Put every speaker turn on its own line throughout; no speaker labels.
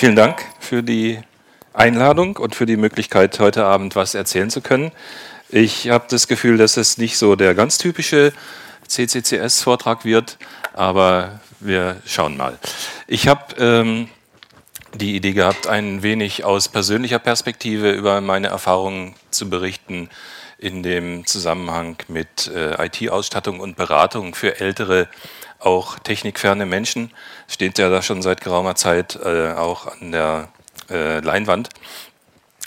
Vielen Dank für die Einladung und für die Möglichkeit, heute Abend was erzählen zu können. Ich habe das Gefühl, dass es nicht so der ganz typische CCCS-Vortrag wird, aber wir schauen mal. Ich habe ähm, die Idee gehabt, ein wenig aus persönlicher Perspektive über meine Erfahrungen zu berichten in dem Zusammenhang mit äh, IT-Ausstattung und Beratung für ältere, auch technikferne Menschen. Steht ja da schon seit geraumer Zeit äh, auch an der äh, Leinwand.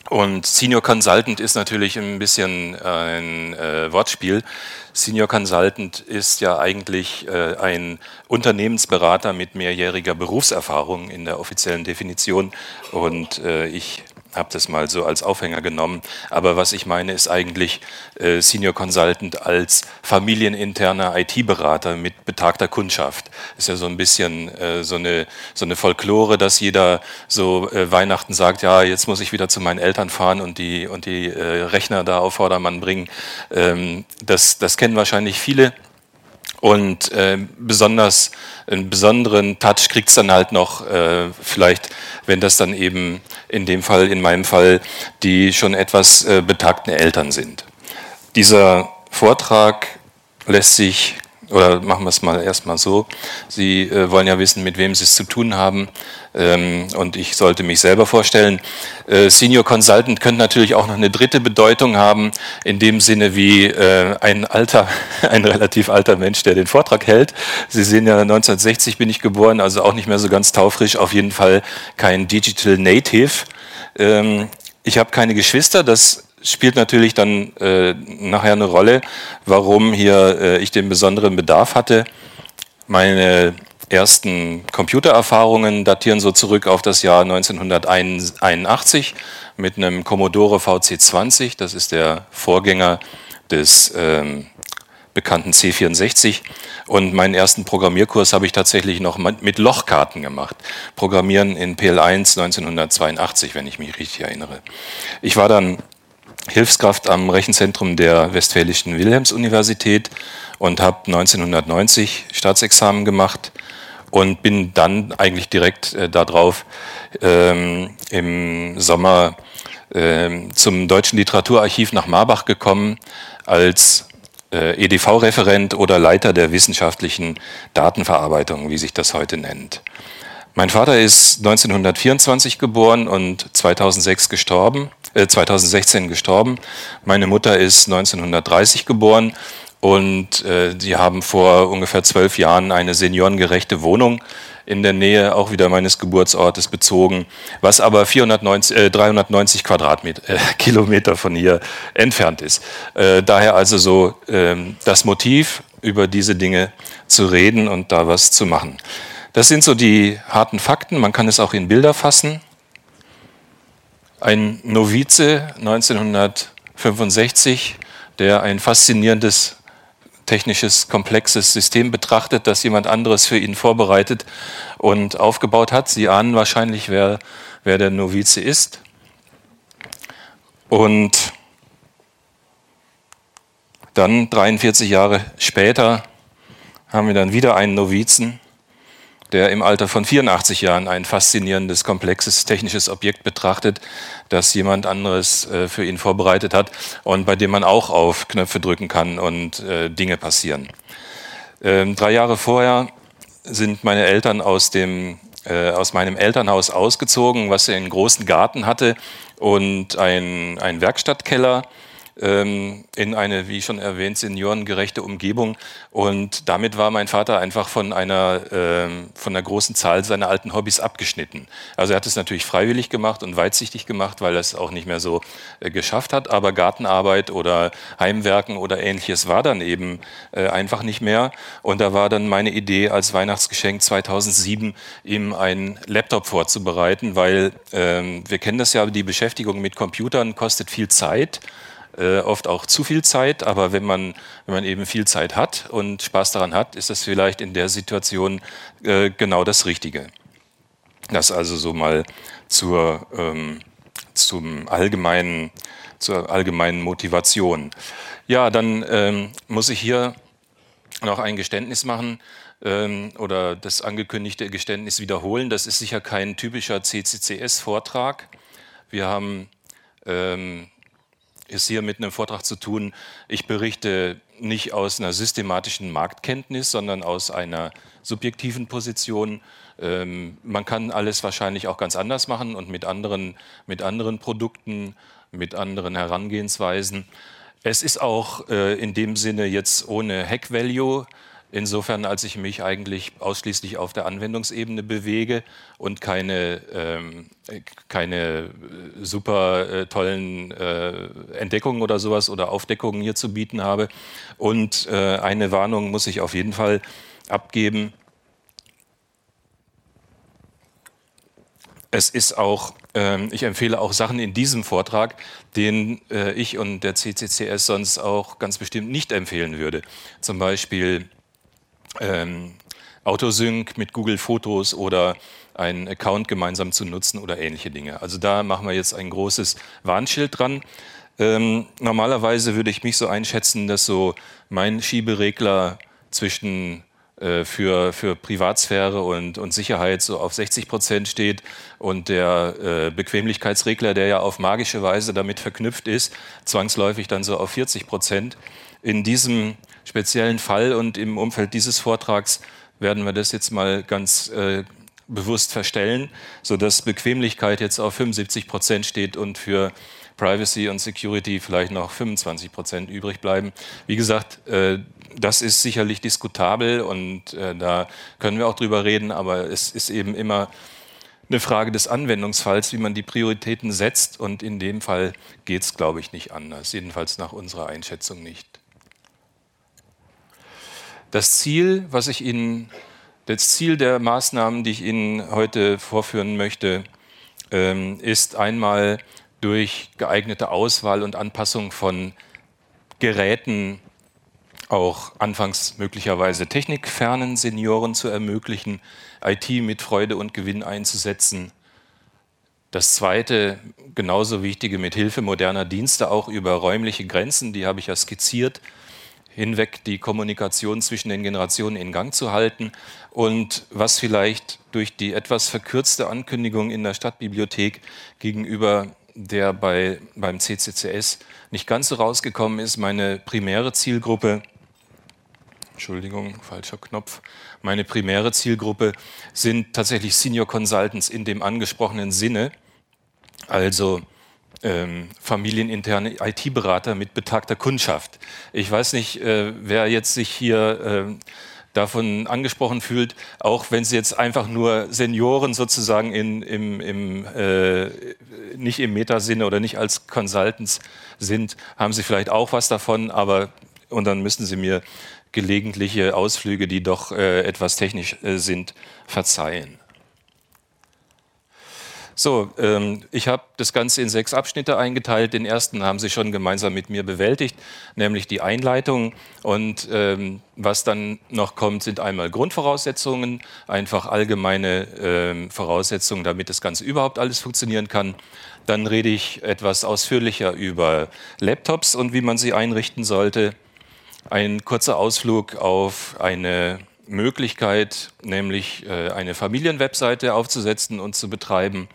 Und Senior Consultant ist natürlich ein bisschen ein äh, Wortspiel. Senior Consultant ist ja eigentlich äh, ein Unternehmensberater mit mehrjähriger Berufserfahrung in der offiziellen Definition. Und äh, ich habe das mal so als Aufhänger genommen. Aber was ich meine, ist eigentlich äh, Senior Consultant als familieninterner IT-Berater mit betagter Kundschaft. Ist ja so ein bisschen äh, so, eine, so eine Folklore, dass jeder so äh, Weihnachten sagt, ja, jetzt muss ich wieder zu meinen Eltern fahren und die, und die äh, Rechner da auf Vordermann bringen. Ähm, das, das kennen wahrscheinlich viele. Und äh, besonders einen besonderen Touch kriegt es dann halt noch, äh, vielleicht, wenn das dann eben in dem Fall, in meinem Fall, die schon etwas äh, betagten Eltern sind. Dieser Vortrag lässt sich oder machen wir es mal erstmal so. Sie äh, wollen ja wissen, mit wem Sie es zu tun haben. Ähm, und ich sollte mich selber vorstellen. Äh, Senior Consultant könnte natürlich auch noch eine dritte Bedeutung haben, in dem Sinne wie äh, ein alter, ein relativ alter Mensch, der den Vortrag hält. Sie sehen ja, 1960 bin ich geboren, also auch nicht mehr so ganz taufrisch, auf jeden Fall kein Digital Native. Ähm, ich habe keine Geschwister, das spielt natürlich dann äh, nachher eine Rolle, warum hier äh, ich den besonderen Bedarf hatte. Meine ersten Computererfahrungen datieren so zurück auf das Jahr 1981 mit einem Commodore VC20. Das ist der Vorgänger des ähm, bekannten C64. Und meinen ersten Programmierkurs habe ich tatsächlich noch mit Lochkarten gemacht. Programmieren in PL1 1982, wenn ich mich richtig erinnere. Ich war dann Hilfskraft am Rechenzentrum der Westfälischen Wilhelms-Universität und habe 1990 Staatsexamen gemacht und bin dann eigentlich direkt äh, darauf ähm, im Sommer äh, zum Deutschen Literaturarchiv nach Marbach gekommen als äh, EDV-Referent oder Leiter der wissenschaftlichen Datenverarbeitung, wie sich das heute nennt. Mein Vater ist 1924 geboren und 2006 gestorben, äh 2016 gestorben. Meine Mutter ist 1930 geboren und äh, sie haben vor ungefähr zwölf Jahren eine seniorengerechte Wohnung in der Nähe auch wieder meines Geburtsortes bezogen, was aber 490, äh, 390 Quadratmeter, äh, Kilometer von hier entfernt ist. Äh, daher also so ähm, das Motiv, über diese Dinge zu reden und da was zu machen. Das sind so die harten Fakten. Man kann es auch in Bilder fassen. Ein Novize 1965, der ein faszinierendes technisches, komplexes System betrachtet, das jemand anderes für ihn vorbereitet und aufgebaut hat. Sie ahnen wahrscheinlich, wer, wer der Novize ist. Und dann, 43 Jahre später, haben wir dann wieder einen Novizen, der im Alter von 84 Jahren ein faszinierendes, komplexes technisches Objekt betrachtet, das jemand anderes äh, für ihn vorbereitet hat und bei dem man auch auf Knöpfe drücken kann und äh, Dinge passieren. Ähm, drei Jahre vorher sind meine Eltern aus, dem, äh, aus meinem Elternhaus ausgezogen, was einen großen Garten hatte und ein, ein Werkstattkeller ähm, in eine, wie schon erwähnt, seniorengerechte Umgebung. Und damit war mein Vater einfach von einer, ähm, von einer großen Zahl seiner alten Hobbys abgeschnitten. Also er hat es natürlich freiwillig gemacht und weitsichtig gemacht, weil er es auch nicht mehr so äh, geschafft hat. Aber Gartenarbeit oder Heimwerken oder ähnliches war dann eben äh, einfach nicht mehr. Und da war dann meine Idee als Weihnachtsgeschenk 2007, ihm einen Laptop vorzubereiten, weil ähm, wir kennen das ja, die Beschäftigung mit Computern kostet viel Zeit äh, oft auch zu viel Zeit, aber wenn man, wenn man eben viel Zeit hat und Spaß daran hat, ist das vielleicht in der Situation äh, genau das Richtige. Das also so mal zur, ähm, zum allgemeinen, zur allgemeinen Motivation. Ja, dann ähm, muss ich hier noch ein Geständnis machen. ähm, oder das angekündigte Geständnis wiederholen. Das ist sicher kein typischer CCCS-Vortrag. Wir haben ähm, es hier mit einem Vortrag zu tun. Ich berichte nicht aus einer systematischen Marktkenntnis, sondern aus einer subjektiven Position. Ähm, man kann alles wahrscheinlich auch ganz anders machen und mit anderen, mit anderen Produkten, mit anderen Herangehensweisen. Es ist auch äh, in dem Sinne jetzt ohne Hack Value. Insofern, als ich mich eigentlich ausschließlich auf der Anwendungsebene bewege und keine, ähm, keine äh, super äh, tollen äh, Entdeckungen oder sowas oder Aufdeckungen hier zu bieten habe. Und äh, eine Warnung muss ich auf jeden Fall abgeben. Es ist auch, äh, ich empfehle auch Sachen in diesem Vortrag, den äh, ich und der CCCS sonst auch ganz bestimmt nicht empfehlen würde. Zum Beispiel ähm, Autosync mit Google Fotos oder einen Account gemeinsam zu nutzen oder ähnliche Dinge. Also da machen wir jetzt ein großes Warnschild dran. Ähm, normalerweise würde ich mich so einschätzen, dass so mein Schieberegler zwischen äh, für, für Privatsphäre und, und Sicherheit so auf 60 Prozent steht und der äh, Bequemlichkeitsregler, der ja auf magische Weise damit verknüpft ist, zwangsläufig dann so auf 40 Prozent. In diesem speziellen Fall und im Umfeld dieses Vortrags werden wir das jetzt mal ganz äh, bewusst verstellen, sodass Bequemlichkeit jetzt auf 75 Prozent steht und für Privacy und Security vielleicht noch 25 Prozent übrig bleiben. Wie gesagt, äh, das ist sicherlich diskutabel und äh, da können wir auch drüber reden, aber es ist eben immer eine Frage des Anwendungsfalls, wie man die Prioritäten setzt und in dem Fall geht es, glaube ich, nicht anders, jedenfalls nach unserer Einschätzung nicht. Das Ziel, was ich Ihnen, das Ziel der Maßnahmen, die ich Ihnen heute vorführen möchte, ähm, ist einmal durch geeignete Auswahl und Anpassung von Geräten auch anfangs möglicherweise technikfernen Senioren zu ermöglichen, IT mit Freude und Gewinn einzusetzen. Das zweite, genauso wichtige, mit Hilfe moderner Dienste auch über räumliche Grenzen, die habe ich ja skizziert, hinweg die Kommunikation zwischen den Generationen in Gang zu halten und was vielleicht durch die etwas verkürzte Ankündigung in der Stadtbibliothek gegenüber der bei, beim CCCS nicht ganz so rausgekommen ist, meine primäre Zielgruppe, Entschuldigung, falscher Knopf, meine primäre Zielgruppe sind tatsächlich Senior Consultants in dem angesprochenen Sinne, also ähm, familieninterne IT-Berater mit betagter Kundschaft. Ich weiß nicht, äh, wer jetzt sich hier äh, davon angesprochen fühlt, auch wenn sie jetzt einfach nur Senioren sozusagen in, im, im, äh, nicht im Metasinne oder nicht als Consultants sind, haben sie vielleicht auch was davon, aber und dann müssen sie mir gelegentliche Ausflüge, die doch äh, etwas technisch äh, sind, verzeihen. So, ähm, ich habe das Ganze in sechs Abschnitte eingeteilt. Den ersten haben Sie schon gemeinsam mit mir bewältigt, nämlich die Einleitung. Und ähm, was dann noch kommt, sind einmal Grundvoraussetzungen, einfach allgemeine ähm, Voraussetzungen, damit das Ganze überhaupt alles funktionieren kann. Dann rede ich etwas ausführlicher über Laptops und wie man sie einrichten sollte. Ein kurzer Ausflug auf eine Möglichkeit, nämlich äh, eine Familienwebseite aufzusetzen und zu betreiben.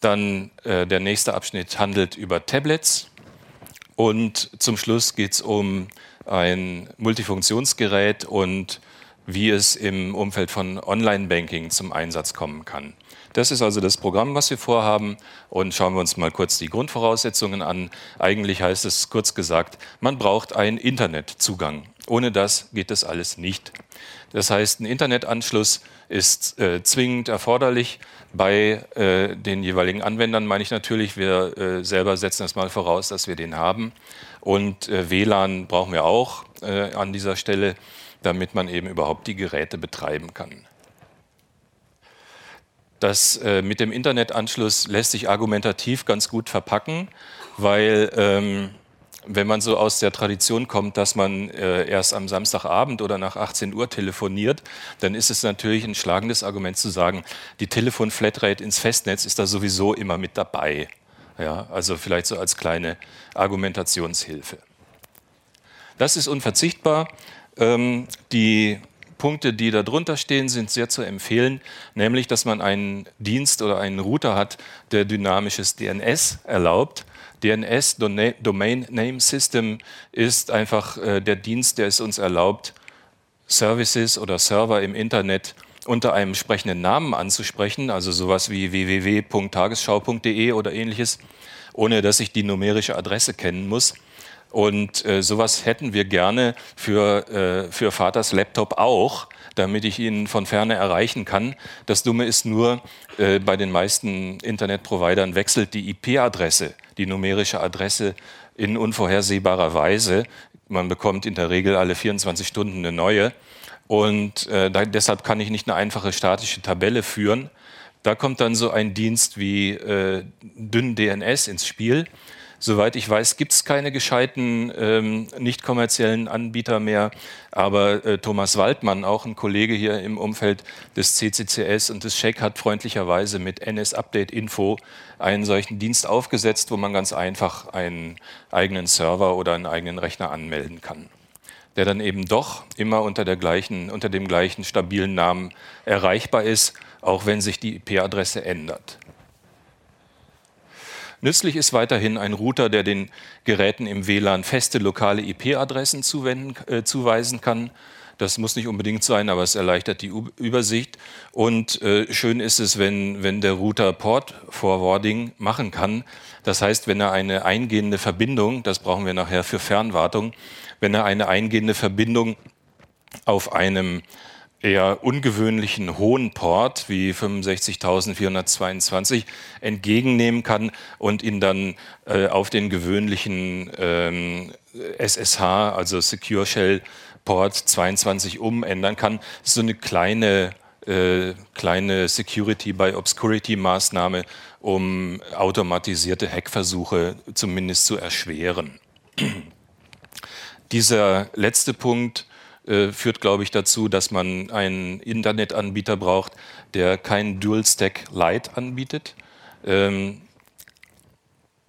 Dann äh, der nächste Abschnitt handelt über Tablets. Und zum Schluss geht es um ein Multifunktionsgerät und wie es im Umfeld von Online-Banking zum Einsatz kommen kann. Das ist also das Programm, was wir vorhaben. Und schauen wir uns mal kurz die Grundvoraussetzungen an. Eigentlich heißt es kurz gesagt, man braucht einen Internetzugang. Ohne das geht das alles nicht. Das heißt, ein Internetanschluss ist äh, zwingend erforderlich. Bei äh, den jeweiligen Anwendern meine ich natürlich, wir äh, selber setzen das mal voraus, dass wir den haben. Und äh, WLAN brauchen wir auch äh, an dieser Stelle, damit man eben überhaupt die Geräte betreiben kann. Das äh, mit dem Internetanschluss lässt sich argumentativ ganz gut verpacken, weil ähm, wenn man so aus der Tradition kommt, dass man äh, erst am Samstagabend oder nach 18 Uhr telefoniert, dann ist es natürlich ein schlagendes Argument zu sagen, die Telefon-Flatrate ins Festnetz ist da sowieso immer mit dabei. Ja, also vielleicht so als kleine Argumentationshilfe. Das ist unverzichtbar. Ähm, die Punkte, die da drunter stehen, sind sehr zu empfehlen, nämlich, dass man einen Dienst oder einen Router hat, der dynamisches DNS erlaubt. DNS, Domain Name System, ist einfach äh, der Dienst, der es uns erlaubt, Services oder Server im Internet unter einem entsprechenden Namen anzusprechen, also sowas wie www.tagesschau.de oder ähnliches, ohne dass ich die numerische Adresse kennen muss. Und äh, sowas hätten wir gerne für, äh, für Vaters Laptop auch, damit ich ihn von ferne erreichen kann. Das Dumme ist nur, äh, bei den meisten Internetprovidern wechselt die IP-Adresse, die numerische Adresse in unvorhersehbarer Weise. Man bekommt in der Regel alle 24 Stunden eine neue. Und äh, da, deshalb kann ich nicht eine einfache statische Tabelle führen. Da kommt dann so ein Dienst wie äh, dünn DNS ins Spiel. Soweit ich weiß, gibt es keine gescheiten ähm, nicht kommerziellen Anbieter mehr. Aber äh, Thomas Waldmann, auch ein Kollege hier im Umfeld des CCCS und des Check, hat freundlicherweise mit NS Update Info einen solchen Dienst aufgesetzt, wo man ganz einfach einen eigenen Server oder einen eigenen Rechner anmelden kann der dann eben doch immer unter, der gleichen, unter dem gleichen stabilen Namen erreichbar ist, auch wenn sich die IP-Adresse ändert. Nützlich ist weiterhin ein Router, der den Geräten im WLAN feste lokale IP-Adressen äh, zuweisen kann. Das muss nicht unbedingt sein, aber es erleichtert die U Übersicht. Und äh, schön ist es, wenn, wenn der Router Port Forwarding machen kann. Das heißt, wenn er eine eingehende Verbindung, das brauchen wir nachher für Fernwartung, wenn er eine eingehende Verbindung auf einem eher ungewöhnlichen hohen Port wie 65.422 entgegennehmen kann und ihn dann äh, auf den gewöhnlichen ähm, SSH, also Secure Shell Port 22 umändern kann. Das ist so eine kleine, äh, kleine Security by Obscurity Maßnahme, um automatisierte Hackversuche zumindest zu erschweren. Dieser letzte Punkt äh, führt, glaube ich, dazu, dass man einen Internetanbieter braucht, der kein Dual-Stack Lite anbietet. Ähm,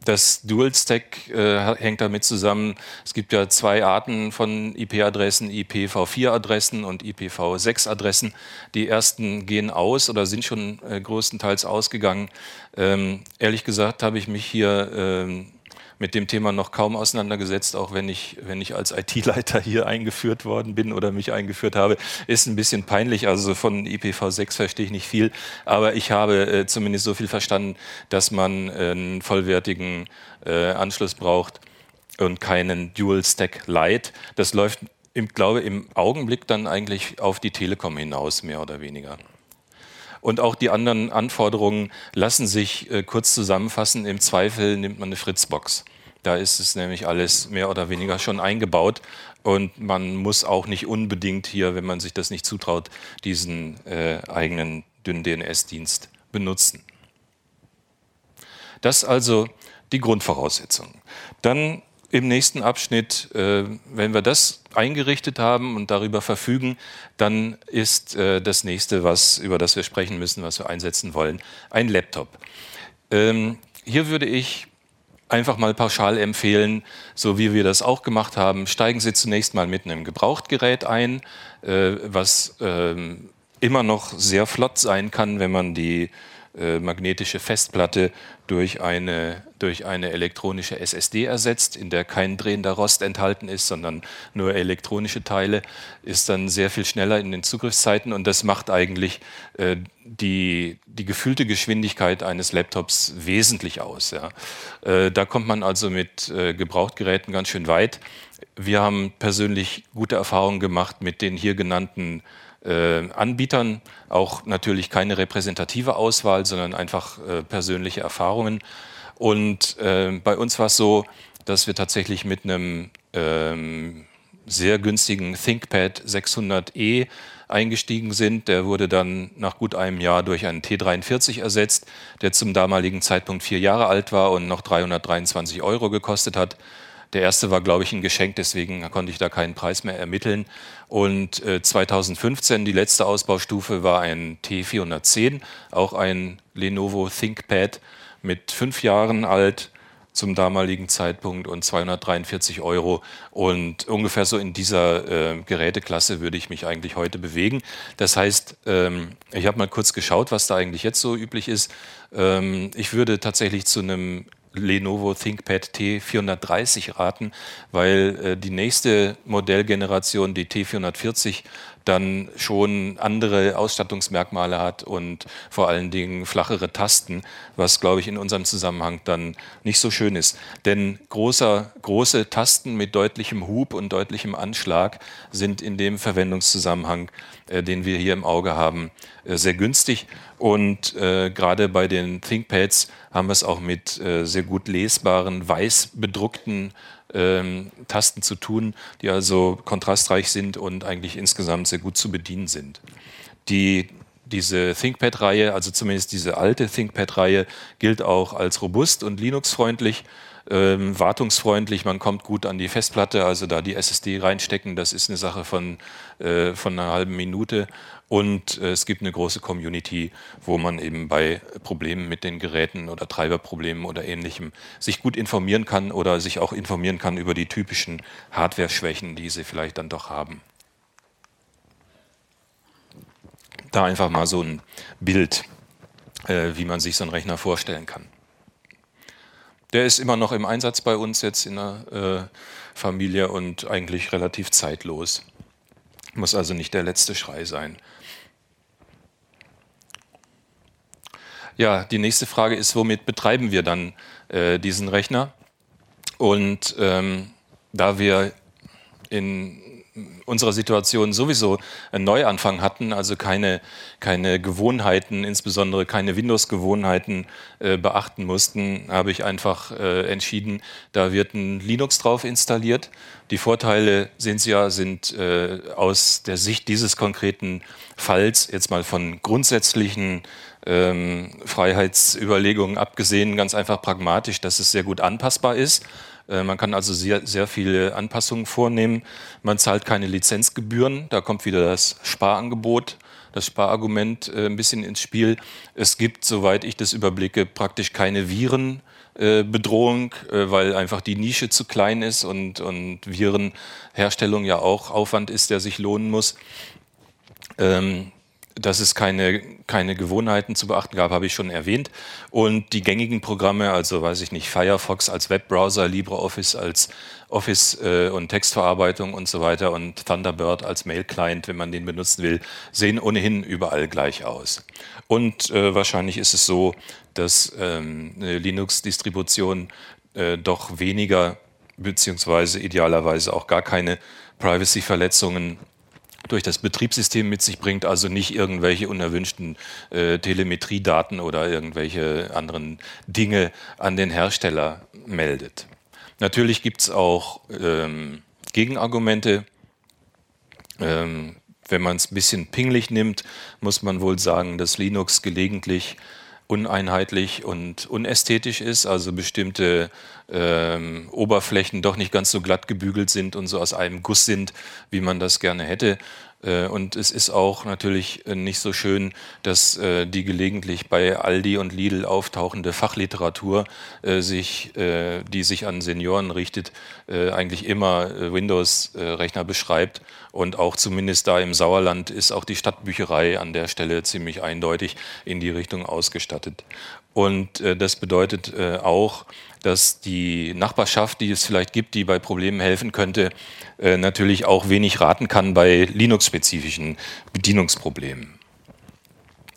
das Dual-Stack äh, hängt damit zusammen, es gibt ja zwei Arten von IP-Adressen, IPv4-Adressen und IPv6-Adressen. Die ersten gehen aus oder sind schon äh, größtenteils ausgegangen. Ähm, ehrlich gesagt habe ich mich hier ähm, mit dem Thema noch kaum auseinandergesetzt, auch wenn ich, wenn ich als IT-Leiter hier eingeführt worden bin oder mich eingeführt habe. Ist ein bisschen peinlich, also von IPv6 verstehe ich nicht viel, aber ich habe äh, zumindest so viel verstanden, dass man äh, einen vollwertigen äh, Anschluss braucht und keinen Dual-Stack Lite. Das läuft, im, glaube im Augenblick dann eigentlich auf die Telekom hinaus, mehr oder weniger. Und auch die anderen Anforderungen lassen sich äh, kurz zusammenfassen. Im Zweifel nimmt man eine Fritzbox. Da ist es nämlich alles mehr oder weniger schon eingebaut. Und man muss auch nicht unbedingt hier, wenn man sich das nicht zutraut, diesen äh, eigenen dünnen DNS-Dienst benutzen. Das also die Grundvoraussetzung. Dann im nächsten Abschnitt, äh, wenn wir das eingerichtet haben und darüber verfügen, dann ist äh, das nächste, was, über das wir sprechen müssen, was wir einsetzen wollen, ein Laptop. Ähm, hier würde ich einfach mal pauschal empfehlen, so wie wir das auch gemacht haben, steigen Sie zunächst mal mit einem Gebrauchtgerät ein, äh, was ähm, immer noch sehr flott sein kann, wenn man die äh, magnetische Festplatte durch eine, durch eine elektronische SSD ersetzt, in der kein drehender Rost enthalten ist, sondern nur elektronische Teile, ist dann sehr viel schneller in den Zugriffszeiten und das macht eigentlich äh, die, die gefühlte Geschwindigkeit eines Laptops wesentlich aus. Ja. Äh, da kommt man also mit äh, Gebrauchtgeräten ganz schön weit. Wir haben persönlich gute Erfahrungen gemacht mit den hier genannten äh, Anbietern, auch natürlich keine repräsentative Auswahl, sondern einfach äh, persönliche Erfahrungen. Und äh, bei uns war es so, dass wir tatsächlich mit einem ähm, sehr günstigen ThinkPad 600e eingestiegen sind. Der wurde dann nach gut einem Jahr durch einen T43 ersetzt, der zum damaligen Zeitpunkt vier Jahre alt war und noch 323 Euro gekostet hat. Der erste war, glaube ich, ein Geschenk, deswegen konnte ich da keinen Preis mehr ermitteln. Und äh, 2015, die letzte Ausbaustufe, war ein T410, auch ein Lenovo ThinkPad mit fünf Jahren alt, zum damaligen Zeitpunkt und 243 Euro. Und ungefähr so in dieser äh, Geräteklasse würde ich mich eigentlich heute bewegen. Das heißt, ähm, ich habe mal kurz geschaut, was da eigentlich jetzt so üblich ist. Ähm, ich würde tatsächlich zu einem Lenovo ThinkPad T430 raten, weil äh, die nächste Modellgeneration, die T440, dann schon andere Ausstattungsmerkmale hat und vor allen Dingen flachere Tasten, was, glaube ich, in unserem Zusammenhang dann nicht so schön ist. Denn großer, große Tasten mit deutlichem Hub und deutlichem Anschlag sind in dem Verwendungszusammenhang, äh, den wir hier im Auge haben, äh, sehr günstig. Und äh, gerade bei den ThinkPads haben wir es auch mit äh, sehr gut lesbaren, weiß bedruckten ähm, Tasten zu tun, die also kontrastreich sind und eigentlich insgesamt sehr gut zu bedienen sind. Die, diese ThinkPad-Reihe, also zumindest diese alte ThinkPad-Reihe, gilt auch als robust und Linux-freundlich ähm, wartungsfreundlich, man kommt gut an die Festplatte, also da die SSD reinstecken, das ist eine Sache von, äh, von einer halben Minute. Und äh, es gibt eine große Community, wo man eben bei Problemen mit den Geräten oder Treiberproblemen oder ähnlichem sich gut informieren kann oder sich auch informieren kann über die typischen Hardware-Schwächen, die sie vielleicht dann doch haben. Da einfach mal so ein Bild, äh, wie man sich so einen Rechner vorstellen kann. Der ist immer noch im Einsatz bei uns jetzt in der äh, Familie und eigentlich relativ zeitlos. Muss also nicht der letzte Schrei sein. Ja, die nächste Frage ist, womit betreiben wir dann äh, diesen Rechner? Und ähm, da wir in unserer Situation sowieso einen Neuanfang hatten, also keine, keine Gewohnheiten, insbesondere keine Windows-Gewohnheiten äh, beachten mussten, habe ich einfach äh, entschieden, da wird ein Linux drauf installiert. Die Vorteile sind ja sind äh, aus der Sicht dieses konkreten Falls jetzt mal von grundsätzlichen ähm, Freiheitsüberlegungen abgesehen ganz einfach pragmatisch, dass es sehr gut anpassbar ist äh, man kann also sehr, sehr viele Anpassungen vornehmen. Man zahlt keine Lizenzgebühren. Da kommt wieder das Sparangebot, das Sparargument äh, ein bisschen ins Spiel. Es gibt, soweit ich das überblicke, praktisch keine Virenbedrohung, äh, weil einfach die Nische zu klein ist und, und Virenherstellung ja auch Aufwand ist, der sich lohnen muss. Ähm, dass es keine, keine Gewohnheiten zu beachten gab, habe ich schon erwähnt. Und die gängigen Programme, also weiß ich nicht, Firefox als Webbrowser, LibreOffice als Office äh, und Textverarbeitung und so weiter und Thunderbird als Mail-Client, wenn man den benutzen will, sehen ohnehin überall gleich aus. Und äh, wahrscheinlich ist es so, dass ähm, Linux-Distribution äh, doch weniger beziehungsweise idealerweise auch gar keine Privacy-Verletzungen durch das Betriebssystem mit sich bringt, also nicht irgendwelche unerwünschten äh, Telemetriedaten oder irgendwelche anderen Dinge an den Hersteller meldet. Natürlich gibt es auch ähm, Gegenargumente. Ähm, wenn man es ein bisschen pinglich nimmt, muss man wohl sagen, dass Linux gelegentlich uneinheitlich und unästhetisch ist, also bestimmte ähm, Oberflächen doch nicht ganz so glatt gebügelt sind und so aus einem Guss sind, wie man das gerne hätte. Äh, und es ist auch natürlich äh, nicht so schön, dass äh, die gelegentlich bei Aldi und Lidl auftauchende Fachliteratur sich, die sich an Senioren richtet, eigentlich immer Windows-Rechner beschreibt. Und auch zumindest da im Sauerland ist auch die Stadtbücherei an der Stelle ziemlich eindeutig in die Richtung ausgestattet. Und das bedeutet auch, dass die Nachbarschaft, die es vielleicht gibt, die bei Problemen helfen könnte, äh, natürlich auch wenig raten kann bei Linux-spezifischen Bedienungsproblemen.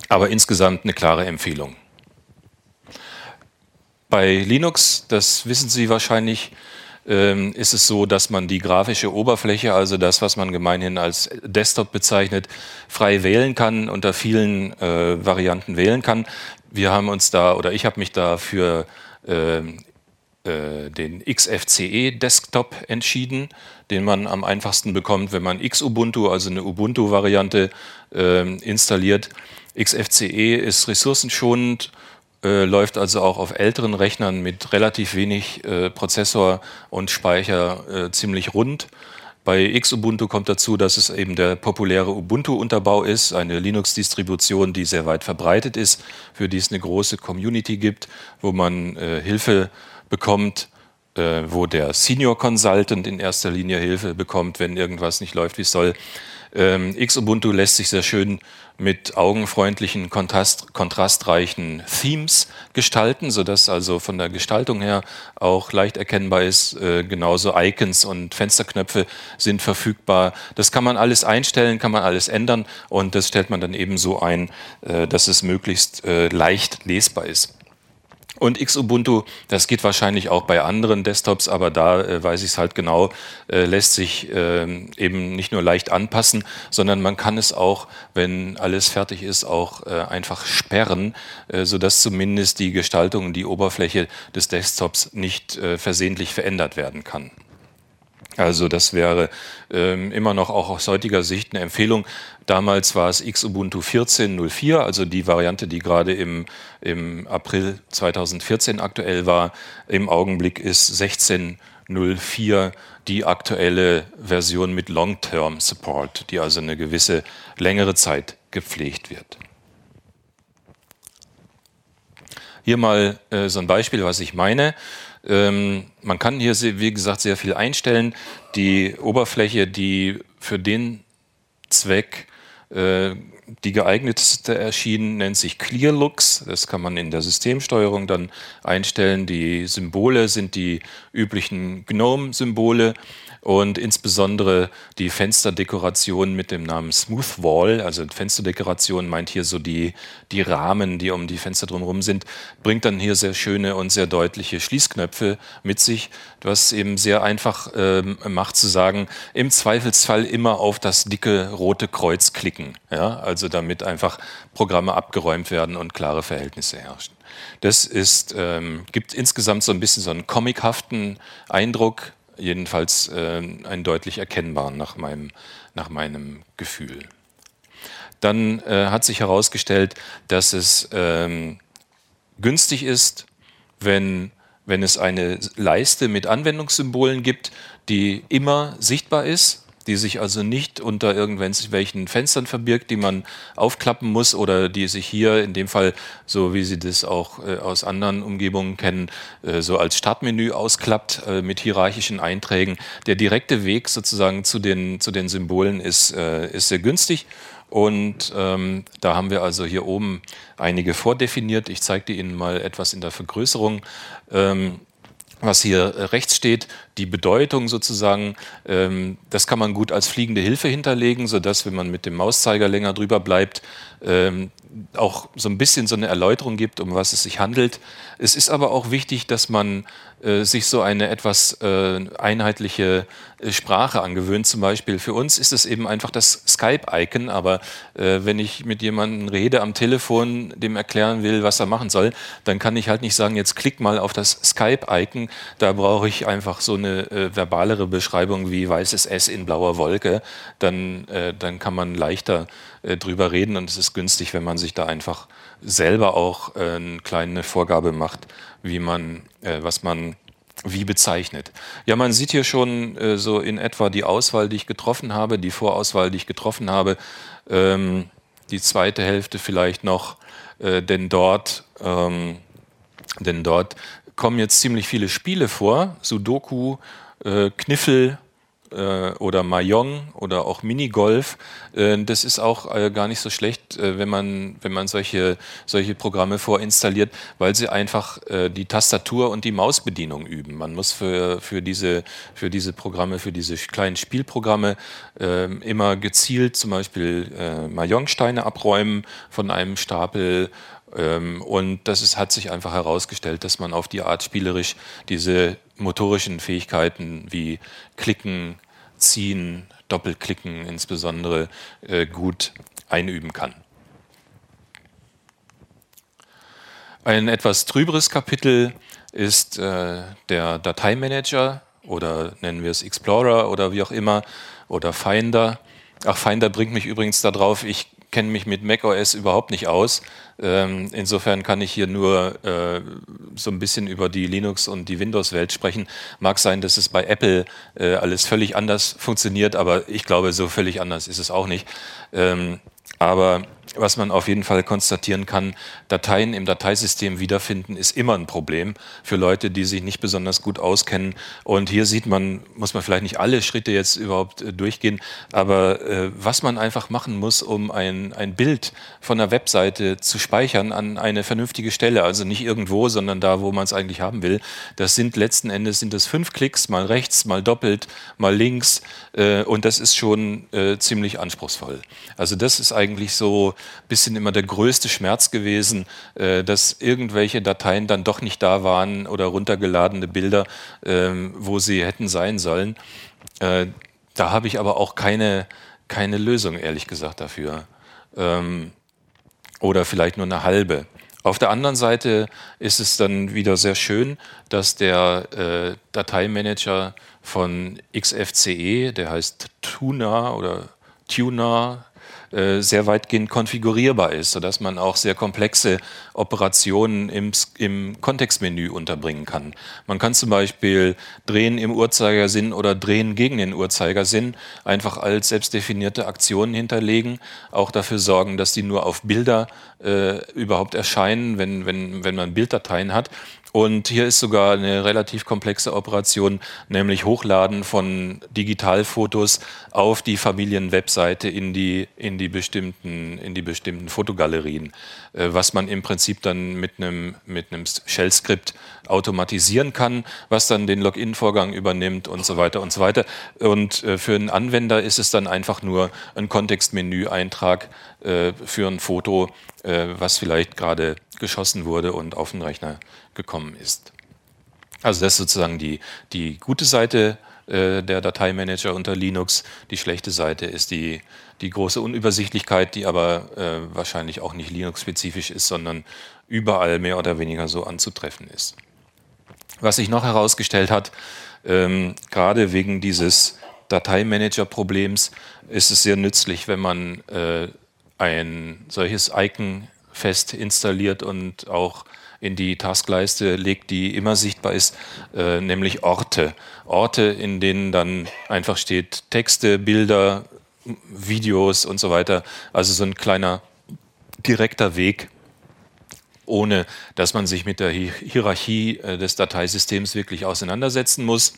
Aber insgesamt eine klare Empfehlung. Bei Linux, das wissen Sie wahrscheinlich, ähm, ist es so, dass man die grafische Oberfläche, also das, was man gemeinhin als Desktop bezeichnet, frei wählen kann, unter vielen äh, Varianten wählen kann. Wir haben uns da, oder ich habe mich da für äh, den XFCE Desktop entschieden, den man am einfachsten bekommt, wenn man Xubuntu, also eine Ubuntu-Variante, äh, installiert. XFCE ist ressourcenschonend, äh, läuft also auch auf älteren Rechnern mit relativ wenig äh, Prozessor und Speicher äh, ziemlich rund. Bei Xubuntu kommt dazu, dass es eben der populäre Ubuntu-Unterbau ist, eine Linux-Distribution, die sehr weit verbreitet ist, für die es eine große Community gibt, wo man äh, Hilfe bekommt, äh, wo der Senior Consultant in erster Linie Hilfe bekommt, wenn irgendwas nicht läuft, wie es soll. Ähm, Xubuntu lässt sich sehr schön mit augenfreundlichen, kontrast, kontrastreichen Themes gestalten, sodass also von der Gestaltung her auch leicht erkennbar ist. Äh, genauso Icons und Fensterknöpfe sind verfügbar. Das kann man alles einstellen, kann man alles ändern und das stellt man dann eben so ein, äh, dass es möglichst äh, leicht lesbar ist. Und Xubuntu, das geht wahrscheinlich auch bei anderen Desktops, aber da äh, weiß ich es halt genau, äh, lässt sich äh, eben nicht nur leicht anpassen, sondern man kann es auch, wenn alles fertig ist, auch äh, einfach sperren, äh, sodass zumindest die Gestaltung, die Oberfläche des Desktops nicht äh, versehentlich verändert werden kann. Also das wäre ähm, immer noch auch aus heutiger Sicht eine Empfehlung. Damals war es Xubuntu 14.04, also die Variante, die gerade im, im April 2014 aktuell war. Im Augenblick ist 16.04 die aktuelle Version mit Long-Term Support, die also eine gewisse längere Zeit gepflegt wird. Hier mal äh, so ein Beispiel, was ich meine. Ähm, man kann hier, wie gesagt, sehr viel einstellen. Die Oberfläche, die für den Zweck äh, die geeignetste erschienen, nennt sich ClearLooks. Das kann man in der Systemsteuerung dann einstellen. Die Symbole sind die üblichen GNOME-Symbole und insbesondere die Fensterdekoration mit dem Namen Smooth Wall, also Fensterdekoration meint hier so die, die Rahmen, die um die Fenster drumherum sind, bringt dann hier sehr schöne und sehr deutliche Schließknöpfe mit sich, was eben sehr einfach äh, macht zu sagen, im Zweifelsfall immer auf das dicke rote Kreuz klicken, ja? also damit einfach Programme abgeräumt werden und klare Verhältnisse herrschen. Das ist, ähm, gibt insgesamt so ein bisschen so einen comichaften Eindruck, jedenfalls äh, einen deutlich erkennbaren nach meinem, nach meinem Gefühl. Dann äh, hat sich herausgestellt, dass es ähm, günstig ist, wenn, wenn es eine Leiste mit Anwendungssymbolen gibt, die immer sichtbar ist die sich also nicht unter irgendwelchen Fenstern verbirgt, die man aufklappen muss oder die sich hier in dem Fall, so wie Sie das auch äh, aus anderen Umgebungen kennen, äh, so als Startmenü ausklappt äh, mit hierarchischen Einträgen. Der direkte Weg sozusagen zu den, zu den Symbolen ist, äh, ist sehr günstig. Und ähm, da haben wir also hier oben einige vordefiniert. Ich zeige Ihnen mal etwas in der Vergrößerung. Ähm, was hier äh, rechts steht, die Bedeutung sozusagen, ähm, das kann man gut als fliegende Hilfe hinterlegen, sodass, wenn man mit dem Mauszeiger länger drüber bleibt, ähm, auch so ein bisschen so eine Erläuterung gibt, um was es sich handelt. Es ist aber auch wichtig, dass man äh, sich so eine etwas äh, einheitliche äh, Sprache angewöhnt. Zum Beispiel für uns ist es eben einfach das Skype-Icon, aber äh, wenn ich mit jemandem rede am Telefon, dem erklären will, was er machen soll, dann kann ich halt nicht sagen, jetzt klick mal auf das Skype-Icon. Da brauche ich einfach so eine äh, verbalere Beschreibung wie weißes S in blauer Wolke. Dann, äh, dann kann man leichter drüber reden und es ist günstig, wenn man sich da einfach selber auch äh, eine kleine Vorgabe macht, wie man, äh, was man wie bezeichnet. Ja, man sieht hier schon äh, so in etwa die Auswahl, die ich getroffen habe, die Vorauswahl, die ich getroffen habe, ähm, die zweite Hälfte vielleicht noch, äh, denn dort, ähm, denn dort kommen jetzt ziemlich viele Spiele vor, Sudoku, äh, Kniffel, äh, oder Mahjong oder auch Minigolf. Äh, das ist auch äh, gar nicht so schlecht, äh, wenn man, wenn man solche, solche Programme vorinstalliert, weil sie einfach äh, die Tastatur und die Mausbedienung üben. Man muss für, für, diese, für diese Programme, für diese kleinen Spielprogramme ähm, immer gezielt zum Beispiel äh, Mahjong-Steine abräumen von einem Stapel ähm, und das ist, hat sich einfach herausgestellt, dass man auf die Art spielerisch diese motorischen Fähigkeiten wie Klicken, Ziehen, Doppelklicken insbesondere äh, gut einüben kann. Ein etwas trüberes Kapitel ist äh, der Dateimanager oder nennen wir es Explorer oder wie auch immer oder Finder. Ach, Finder bringt mich übrigens darauf, ich kenne mich mit macOS überhaupt nicht aus. Ähm, insofern kann ich hier nur äh, so ein bisschen über die Linux- und die Windows-Welt sprechen. Mag sein, dass es bei Apple äh, alles völlig anders funktioniert, aber ich glaube, so völlig anders ist es auch nicht. Ähm, aber was man auf jeden Fall konstatieren kann, Dateien im Dateisystem wiederfinden, ist immer ein Problem für Leute, die sich nicht besonders gut auskennen. Und hier sieht man, muss man vielleicht nicht alle Schritte jetzt überhaupt äh, durchgehen, aber äh, was man einfach machen muss, um ein, ein Bild von einer Webseite zu speichern an eine vernünftige Stelle, also nicht irgendwo, sondern da, wo man es eigentlich haben will. Das sind letzten Endes sind das fünf Klicks, mal rechts, mal doppelt, mal links. Äh, und das ist schon äh, ziemlich anspruchsvoll. Also das ist eigentlich so bisschen immer der größte Schmerz gewesen, äh, dass irgendwelche Dateien dann doch nicht da waren oder runtergeladene Bilder, ähm, wo sie hätten sein sollen. Äh, da habe ich aber auch keine, keine Lösung, ehrlich gesagt, dafür. Ähm, oder vielleicht nur eine halbe. Auf der anderen Seite ist es dann wieder sehr schön, dass der äh, Dateimanager von XFCE, der heißt Tuna oder Tuner, äh, sehr weitgehend konfigurierbar ist, sodass man auch sehr komplexe Operationen im, im Kontextmenü unterbringen kann. Man kann zum Beispiel Drehen im Uhrzeigersinn oder Drehen gegen den Uhrzeigersinn einfach als selbstdefinierte Aktionen hinterlegen, auch dafür sorgen, dass die nur auf Bilder äh, überhaupt erscheinen, wenn, wenn, wenn man Bilddateien hat und hier ist sogar eine relativ komplexe Operation, nämlich Hochladen von Digitalfotos auf die Familienwebseite in die, in die, bestimmten, in die bestimmten Fotogalerien, äh, was man im Prinzip dann mit einem, mit einem Shell-Skript automatisieren kann, was dann den Login-Vorgang übernimmt und so weiter und so weiter. Und äh, für einen Anwender ist es dann einfach nur ein Kontextmenü-Eintrag äh, für ein Foto, was vielleicht gerade geschossen wurde und auf den Rechner gekommen ist. Also das ist sozusagen die, die gute Seite äh, der Dateimanager unter Linux. Die schlechte Seite ist die, die große Unübersichtlichkeit, die aber äh, wahrscheinlich auch nicht Linux-spezifisch ist, sondern überall mehr oder weniger so anzutreffen ist. Was sich noch herausgestellt hat, ähm, gerade wegen dieses Dateimanager-Problems, ist es sehr nützlich, wenn man äh, ein solches Icon fest installiert und auch in die Taskleiste legt, die immer sichtbar ist, äh, nämlich Orte. Orte, in denen dann einfach steht Texte, Bilder, Videos und so weiter. Also so ein kleiner direkter Weg, ohne dass man sich mit der Hierarchie äh, des Dateisystems wirklich auseinandersetzen muss.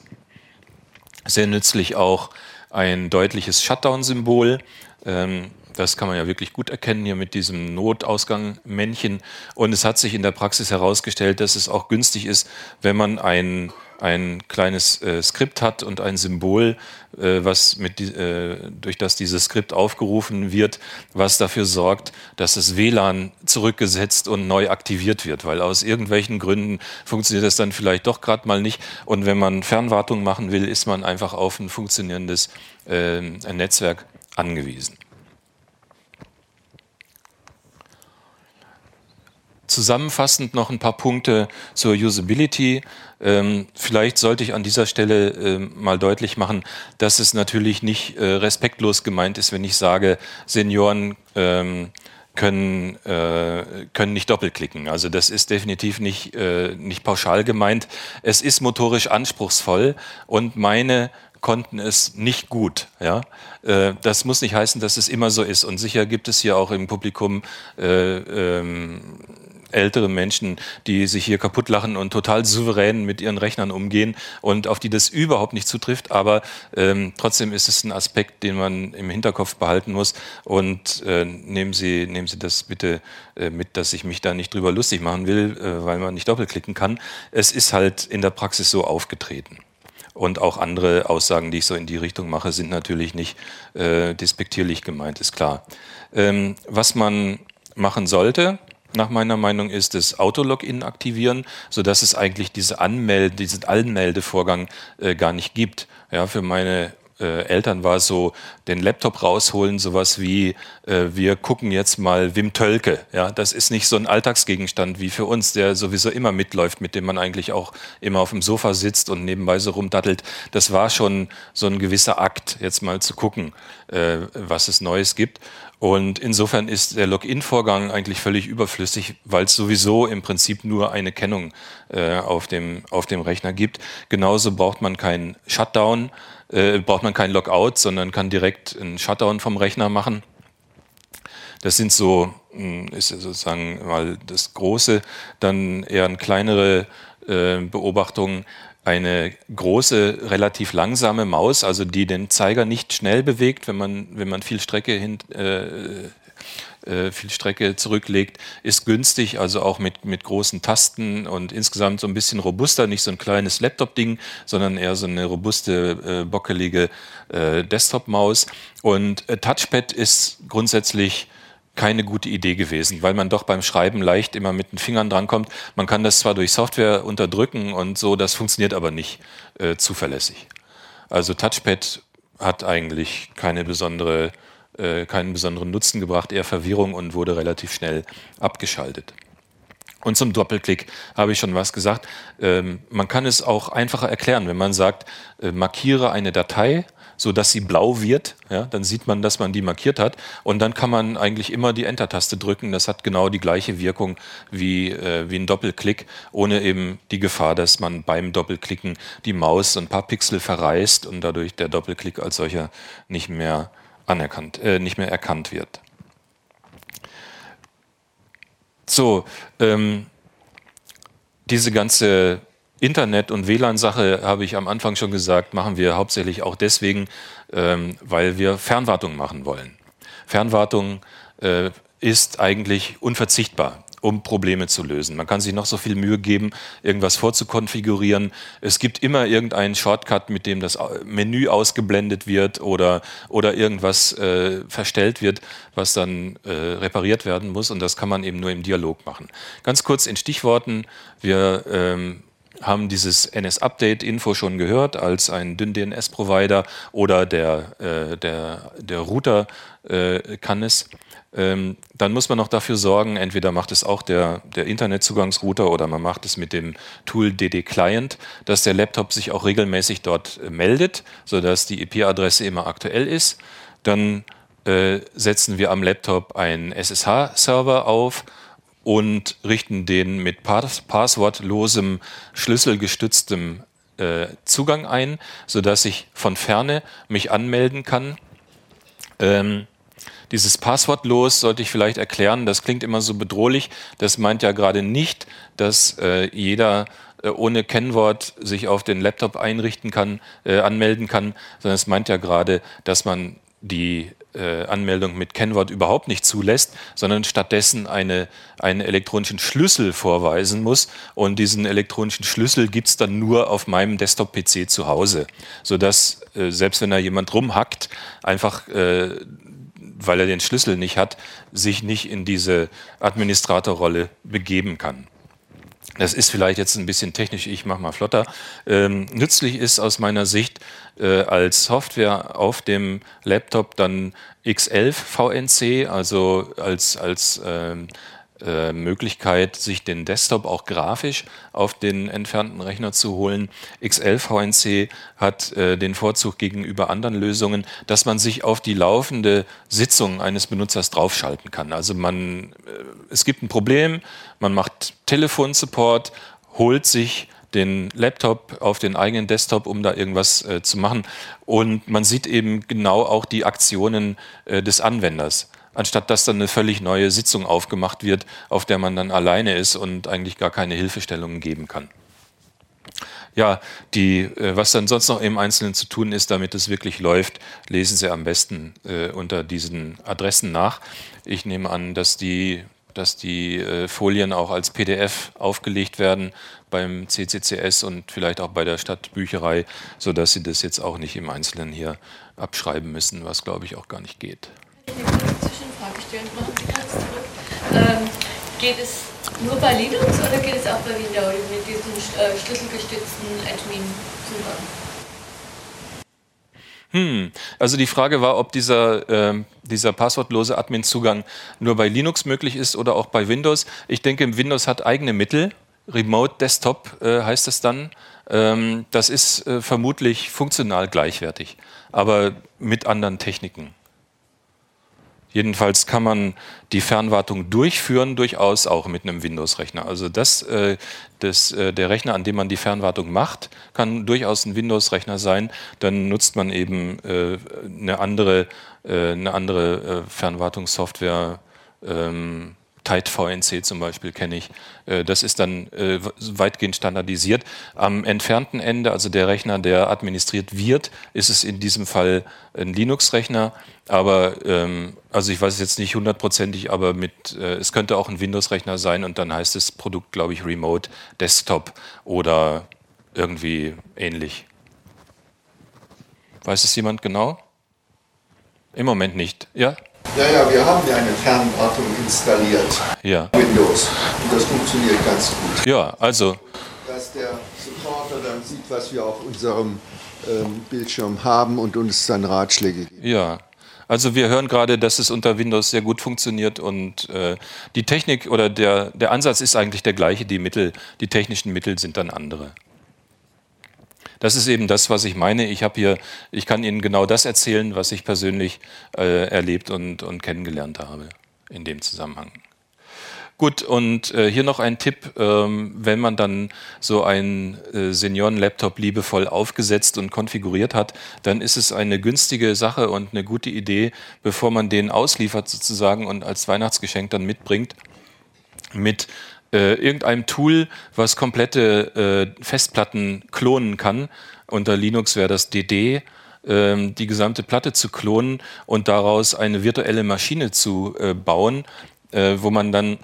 Sehr nützlich auch ein deutliches Shutdown-Symbol. Ähm, das kann man ja wirklich gut erkennen hier mit diesem Notausgang-Männchen. Und es hat sich in der Praxis herausgestellt, dass es auch günstig ist, wenn man ein, ein kleines äh, Skript hat und ein Symbol, äh, was mit, äh, durch das dieses Skript aufgerufen wird, was dafür sorgt, dass das WLAN zurückgesetzt und neu aktiviert wird, weil aus irgendwelchen Gründen funktioniert das dann vielleicht doch gerade mal nicht. Und wenn man Fernwartung machen will, ist man einfach auf ein funktionierendes äh, Netzwerk angewiesen. Zusammenfassend noch ein paar Punkte zur Usability. Ähm, vielleicht sollte ich an dieser Stelle äh, mal deutlich machen, dass es natürlich nicht äh, respektlos gemeint ist, wenn ich sage, Senioren ähm, können, äh, können nicht doppelklicken. Also das ist definitiv nicht, äh, nicht pauschal gemeint. Es ist motorisch anspruchsvoll und meine konnten es nicht gut. Ja? Äh, das muss nicht heißen, dass es immer so ist. Und sicher gibt es hier auch im Publikum äh, ähm, ältere Menschen, die sich hier kaputt lachen und total souverän mit ihren Rechnern umgehen und auf die das überhaupt nicht zutrifft. Aber ähm, trotzdem ist es ein Aspekt, den man im Hinterkopf behalten muss. Und äh, nehmen, Sie, nehmen Sie das bitte äh, mit, dass ich mich da nicht drüber lustig machen will, äh, weil man nicht doppelklicken kann. Es ist halt in der Praxis so aufgetreten. Und auch andere Aussagen, die ich so in die Richtung mache, sind natürlich nicht äh, despektierlich gemeint, ist klar. Ähm, was man machen sollte, nach meiner Meinung ist das Autologin aktivieren, sodass es eigentlich diese Anmelde, diesen Anmeldevorgang äh, gar nicht gibt. Ja, für meine äh, Eltern war so den Laptop rausholen, sowas wie äh, wir gucken jetzt mal Wim Tölke. Ja, das ist nicht so ein Alltagsgegenstand wie für uns, der sowieso immer mitläuft, mit dem man eigentlich auch immer auf dem Sofa sitzt und nebenbei so rumdattelt. Das war schon so ein gewisser Akt, jetzt mal zu gucken, äh, was es Neues gibt. Und insofern ist der Login-Vorgang eigentlich völlig überflüssig, weil es sowieso im Prinzip nur eine Kennung äh, auf, dem, auf dem Rechner gibt. Genauso braucht man keinen Shutdown äh, braucht man kein Logout, sondern kann direkt einen Shutdown vom Rechner machen. Das sind so, hm, ist sozusagen mal das Große, dann eher eine kleinere äh, Beobachtung. Eine große, relativ langsame Maus, also die den Zeiger nicht schnell bewegt, wenn man, wenn man viel Strecke hin, äh, äh, viel Strecke zurücklegt, ist günstig, also auch mit, mit großen Tasten und insgesamt so ein bisschen robuster, nicht so ein kleines Laptop-Ding, sondern eher so eine robuste, äh, bockelige äh, Desktop-Maus. Und äh, Touchpad ist grundsätzlich keine gute Idee gewesen, weil man doch beim Schreiben leicht immer mit den Fingern drankommt. Man kann das zwar durch Software unterdrücken und so, das funktioniert aber nicht äh, zuverlässig. Also Touchpad hat eigentlich keine besondere äh, keinen besonderen Nutzen gebracht, eher Verwirrung und wurde relativ schnell abgeschaltet. Und zum Doppelklick habe ich schon was gesagt. Ähm, man kann es auch einfacher erklären, wenn man sagt, äh, markiere eine Datei, so dass sie blau wird. Ja, dann sieht man, dass man die markiert hat. Und dann kann man eigentlich immer die Enter-Taste drücken. Das hat genau die gleiche Wirkung wie, äh, wie ein Doppelklick, ohne eben die Gefahr, dass man beim Doppelklicken die Maus ein paar Pixel verreißt und dadurch der Doppelklick als solcher nicht mehr anerkannt, äh, nicht mehr erkannt wird. So, ähm, diese ganze Internet- und WLAN-Sache, habe ich am Anfang schon gesagt, machen wir hauptsächlich auch deswegen, ähm, weil wir Fernwartung machen wollen. Fernwartung äh, ist eigentlich unverzichtbar um Probleme zu lösen. Man kann sich noch so viel Mühe geben, irgendwas vorzukonfigurieren. Es gibt immer irgendeinen Shortcut, mit dem das Menü ausgeblendet wird oder, oder irgendwas äh, verstellt wird, was dann äh, repariert werden muss. Und das kann man eben nur im Dialog machen. Ganz kurz in Stichworten. Wir ähm, haben dieses NS-Update-Info schon gehört als ein Dünn-DNS-Provider oder der, äh, der, der Router äh, kann es. Ähm, dann muss man noch dafür sorgen, entweder macht es auch der, der Internetzugangsrouter oder man macht es mit dem Tool DD Client, dass der Laptop sich auch regelmäßig dort äh, meldet, sodass die IP-Adresse immer aktuell ist. Dann äh, setzen wir am Laptop einen SSH-Server auf und richten den mit pass passwortlosem, schlüsselgestütztem äh, Zugang ein, sodass ich von ferne mich anmelden kann. Ähm, dieses Passwortlos sollte ich vielleicht erklären, das klingt immer so bedrohlich. Das meint ja gerade nicht, dass äh, jeder äh, ohne Kennwort sich auf den Laptop einrichten kann, äh, anmelden kann, sondern es meint ja gerade, dass man die äh, Anmeldung mit Kennwort überhaupt nicht zulässt, sondern stattdessen eine, einen elektronischen Schlüssel vorweisen muss. Und diesen elektronischen Schlüssel gibt es dann nur auf meinem Desktop-PC zu Hause, sodass äh, selbst wenn da jemand rumhackt, einfach äh, weil er den Schlüssel nicht hat, sich nicht in diese Administratorrolle begeben kann. Das ist vielleicht jetzt ein bisschen technisch, ich mache mal flotter. Ähm, nützlich ist aus meiner Sicht äh, als Software auf dem Laptop dann X11 VNC, also als, als ähm, äh, Möglichkeit, sich den Desktop auch grafisch auf den entfernten Rechner zu holen. XL VNC hat äh, den Vorzug gegenüber anderen Lösungen, dass man sich auf die laufende Sitzung eines Benutzers draufschalten kann. Also man, äh, es gibt ein Problem, man macht Telefonsupport, holt sich den Laptop auf den eigenen Desktop, um da irgendwas äh, zu machen. Und man sieht eben genau auch die Aktionen äh, des Anwenders anstatt dass dann eine völlig neue Sitzung aufgemacht wird, auf der man dann alleine ist und eigentlich gar keine Hilfestellungen geben kann. Ja, die, äh, was dann sonst noch im Einzelnen zu tun ist, damit es wirklich läuft, lesen Sie am besten äh, unter diesen Adressen nach. Ich nehme an, dass die, dass die äh, Folien auch als PDF aufgelegt werden beim CCCS und vielleicht auch bei der Stadtbücherei, sodass Sie das jetzt auch nicht im Einzelnen hier abschreiben müssen, was glaube ich auch gar nicht geht. Zwischenfrage stellen, machen Sie ganz zurück.
Ähm, geht es nur bei Linux oder geht es auch bei Windows mit diesem äh, schlüsselgestützten Admin-Zugang?
Hm. Also die Frage war, ob dieser, äh, dieser passwortlose Admin-Zugang nur bei Linux möglich ist oder auch bei Windows. Ich denke, Windows hat eigene Mittel. Remote Desktop äh, heißt es dann. Ähm, das ist äh, vermutlich funktional gleichwertig, aber mit anderen Techniken. Jedenfalls kann man die Fernwartung durchführen, durchaus auch mit einem Windows-Rechner. Also das, äh, das, äh, der Rechner, an dem man die Fernwartung macht, kann durchaus ein Windows-Rechner sein. Dann nutzt man eben äh, eine andere, eine andere Fernwartungssoftware. Ähm, VNC zum Beispiel kenne ich. Das ist dann weitgehend standardisiert. Am entfernten Ende, also der Rechner, der administriert wird, ist es in diesem Fall ein Linux-Rechner. Aber ähm, also ich weiß es jetzt nicht hundertprozentig, aber mit äh, es könnte auch ein Windows-Rechner sein und dann heißt das Produkt, glaube ich, Remote Desktop oder irgendwie ähnlich. Weiß es jemand genau? Im Moment nicht. Ja?
Ja, ja, wir haben ja eine Fernwartung installiert.
Ja.
Windows. Und das funktioniert ganz gut.
Ja, also.
Dass der Supporter dann sieht, was wir auf unserem ähm, Bildschirm haben und uns dann Ratschläge gibt.
Ja. Also wir hören gerade, dass es unter Windows sehr gut funktioniert und äh, die Technik oder der, der Ansatz ist eigentlich der gleiche, die Mittel, die technischen Mittel sind dann andere. Das ist eben das, was ich meine. Ich habe hier, ich kann Ihnen genau das erzählen, was ich persönlich äh, erlebt und, und kennengelernt habe in dem Zusammenhang. Gut, und äh, hier noch ein Tipp, ähm, wenn man dann so einen äh, Senioren-Laptop liebevoll aufgesetzt und konfiguriert hat, dann ist es eine günstige Sache und eine gute Idee, bevor man den ausliefert sozusagen und als Weihnachtsgeschenk dann mitbringt, mit äh, irgendeinem Tool, was komplette äh, Festplatten klonen kann. Unter Linux wäre das DD ähm, die gesamte Platte zu klonen und daraus eine virtuelle Maschine zu äh, bauen, äh, wo man dann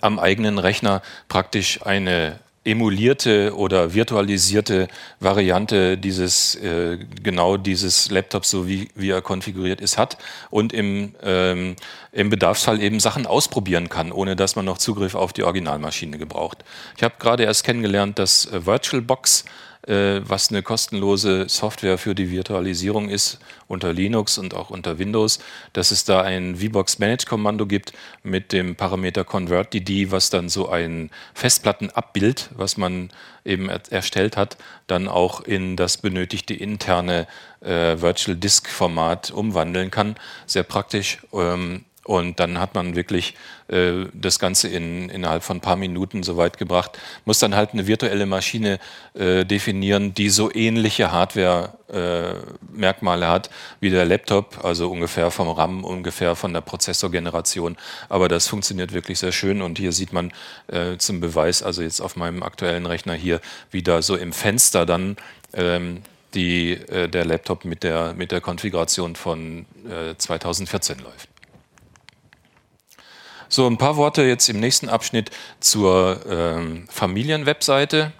am eigenen Rechner praktisch eine emulierte oder virtualisierte Variante dieses äh, genau dieses Laptops, so wie, wie er konfiguriert ist, hat. Und im, ähm, im Bedarfsfall eben Sachen ausprobieren kann, ohne dass man noch Zugriff auf die Originalmaschine gebraucht. Ich habe gerade erst kennengelernt, dass äh, VirtualBox äh, was eine kostenlose Software für die Virtualisierung ist, unter Linux und auch unter Windows, dass es da ein VBox Manage Kommando gibt mit dem Parameter ConvertDD, was dann so ein Festplattenabbild, was man eben er erstellt hat, dann auch in das benötigte interne äh, Virtual Disk Format umwandeln kann. Sehr praktisch. Ähm, und dann hat man wirklich äh, das Ganze in, innerhalb von ein paar Minuten so weit gebracht. Muss dann halt eine virtuelle Maschine äh, definieren, die so ähnliche Hardware-Merkmale äh, hat wie der Laptop, also ungefähr vom RAM, ungefähr von der Prozessorgeneration. Aber das funktioniert wirklich sehr schön und hier sieht man äh, zum Beweis, also jetzt auf meinem aktuellen Rechner hier, wie da so im Fenster dann ähm, die, äh, der Laptop mit der, mit der Konfiguration von 2014 äh, läuft. So, ein paar Worte jetzt im nächsten Abschnitt zur ähm, Familienwebseite.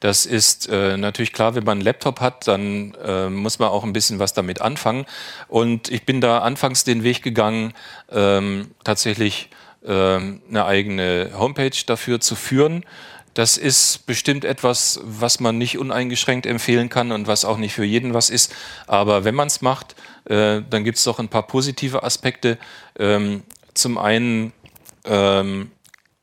Das ist äh, natürlich klar, wenn man einen Laptop hat, dann äh, muss man auch ein bisschen was damit anfangen. Und ich bin da anfangs den Weg gegangen, ähm, tatsächlich ähm, eine eigene Homepage dafür zu führen. Das ist bestimmt etwas, was man nicht uneingeschränkt empfehlen kann und was auch nicht für jeden was ist. Aber wenn man es macht, äh, dann gibt es doch ein paar positive Aspekte. Ähm, zum einen ähm,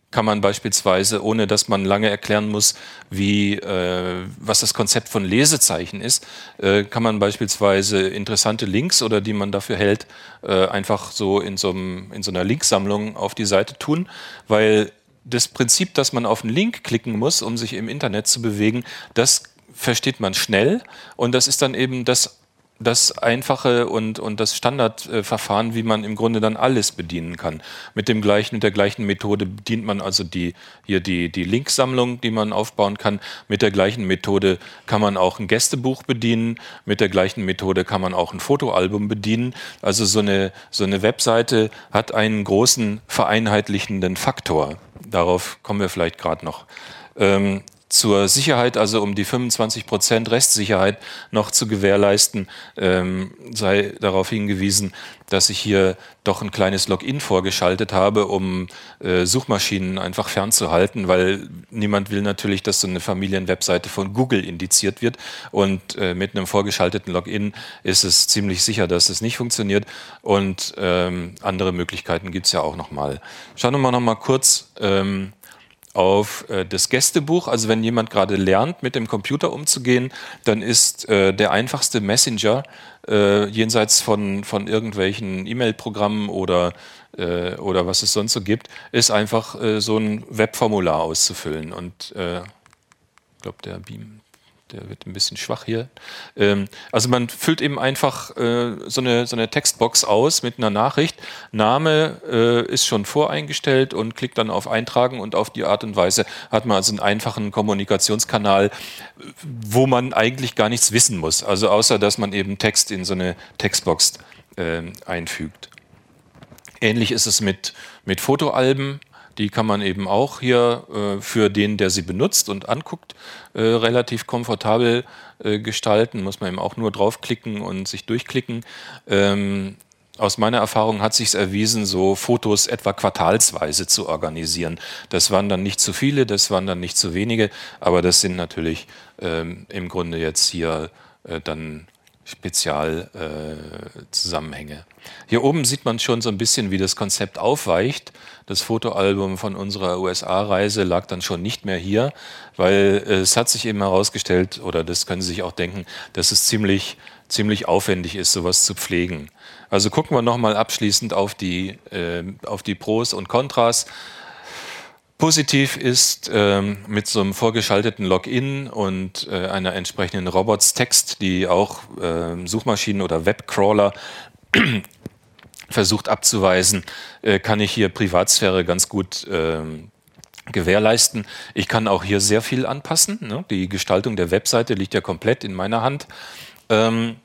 kann man beispielsweise, ohne dass man lange erklären muss, wie, äh, was das Konzept von Lesezeichen ist, äh, kann man beispielsweise interessante Links oder die man dafür hält, äh, einfach so in so, einem, in so einer Linksammlung auf die Seite tun, weil das Prinzip, dass man auf einen Link klicken muss, um sich im Internet zu bewegen, das versteht man schnell und das ist dann eben das das einfache und, und das Standardverfahren, wie man im Grunde dann alles bedienen kann. Mit dem gleichen, mit der gleichen Methode bedient man also die, hier die, die Linksammlung, die man aufbauen kann. Mit der gleichen Methode kann man auch ein Gästebuch bedienen. Mit der gleichen Methode kann man auch ein Fotoalbum bedienen. Also so eine, so eine Webseite hat einen großen vereinheitlichenden Faktor. Darauf kommen wir vielleicht gerade noch. Ähm, zur Sicherheit, also um die 25% Restsicherheit noch zu gewährleisten, ähm, sei darauf hingewiesen, dass ich hier doch ein kleines Login vorgeschaltet habe, um äh, Suchmaschinen einfach fernzuhalten, weil niemand will natürlich, dass so eine Familienwebseite von Google indiziert wird. Und äh, mit einem vorgeschalteten Login ist es ziemlich sicher, dass es nicht funktioniert. Und ähm, andere Möglichkeiten gibt es ja auch nochmal. Schauen wir mal noch mal kurz. Ähm, auf äh, das Gästebuch. Also wenn jemand gerade lernt, mit dem Computer umzugehen, dann ist äh, der einfachste Messenger äh, jenseits von, von irgendwelchen E-Mail-Programmen oder, äh, oder was es sonst so gibt, ist einfach äh, so ein Webformular auszufüllen. Und ich glaube, der Beam der wird ein bisschen schwach hier. Ähm, also man füllt eben einfach äh, so, eine, so eine Textbox aus mit einer Nachricht. Name äh, ist schon voreingestellt und klickt dann auf Eintragen und auf die Art und Weise hat man also einen einfachen Kommunikationskanal, wo man eigentlich gar nichts wissen muss. Also außer, dass man eben Text in so eine Textbox äh, einfügt. Ähnlich ist es mit, mit Fotoalben. Die kann man eben auch hier äh, für den, der sie benutzt und anguckt, äh, relativ komfortabel äh, gestalten. Muss man eben auch nur draufklicken und sich durchklicken. Ähm, aus meiner Erfahrung hat sich erwiesen, so Fotos etwa quartalsweise zu organisieren. Das waren dann nicht zu viele, das waren dann nicht zu wenige, aber das sind natürlich ähm, im Grunde jetzt hier äh, dann Spezialzusammenhänge. Äh, Hier oben sieht man schon so ein bisschen, wie das Konzept aufweicht. Das Fotoalbum von unserer USA-Reise lag dann schon nicht mehr hier, weil es hat sich eben herausgestellt, oder das können Sie sich auch denken, dass es ziemlich, ziemlich aufwendig ist, sowas zu pflegen. Also gucken wir nochmal abschließend auf die, äh, auf die Pros und Kontras. Positiv ist ähm, mit so einem vorgeschalteten Login und äh, einer entsprechenden Robots-Text, die auch äh, Suchmaschinen oder Webcrawler versucht abzuweisen, äh, kann ich hier Privatsphäre ganz gut ähm, gewährleisten. Ich kann auch hier sehr viel anpassen. Ne? Die Gestaltung der Webseite liegt ja komplett in meiner Hand. Ähm,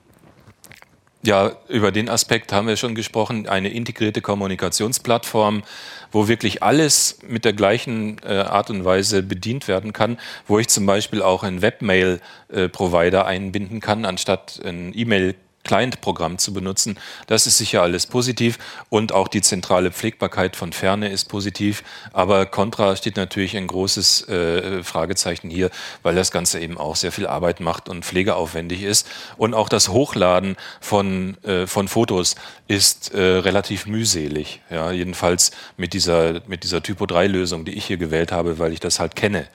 ja, über den Aspekt haben wir schon gesprochen. Eine integrierte Kommunikationsplattform, wo wirklich alles mit der gleichen äh, Art und Weise bedient werden kann, wo ich zum Beispiel auch einen Webmail-Provider äh, einbinden kann, anstatt ein E-Mail Client-Programm zu benutzen. Das ist sicher alles positiv und auch die zentrale Pflegbarkeit von Ferne ist positiv. Aber Contra steht natürlich ein großes äh, Fragezeichen hier, weil das Ganze eben auch sehr viel Arbeit macht und pflegeaufwendig ist. Und auch das Hochladen von, äh, von Fotos ist äh, relativ mühselig. Ja, jedenfalls mit dieser, mit dieser Typo-3-Lösung, die ich hier gewählt habe, weil ich das halt kenne.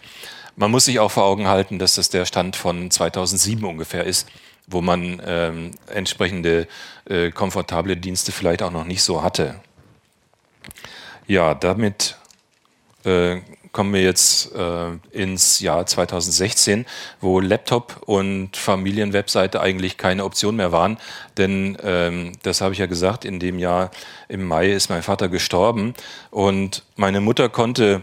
Man muss sich auch vor Augen halten, dass das der Stand von 2007 ungefähr ist wo man ähm, entsprechende äh, komfortable Dienste vielleicht auch noch nicht so hatte. Ja, damit äh, kommen wir jetzt äh, ins Jahr 2016, wo Laptop und Familienwebseite eigentlich keine Option mehr waren. Denn ähm, das habe ich ja gesagt, in dem Jahr im Mai ist mein Vater gestorben und meine Mutter konnte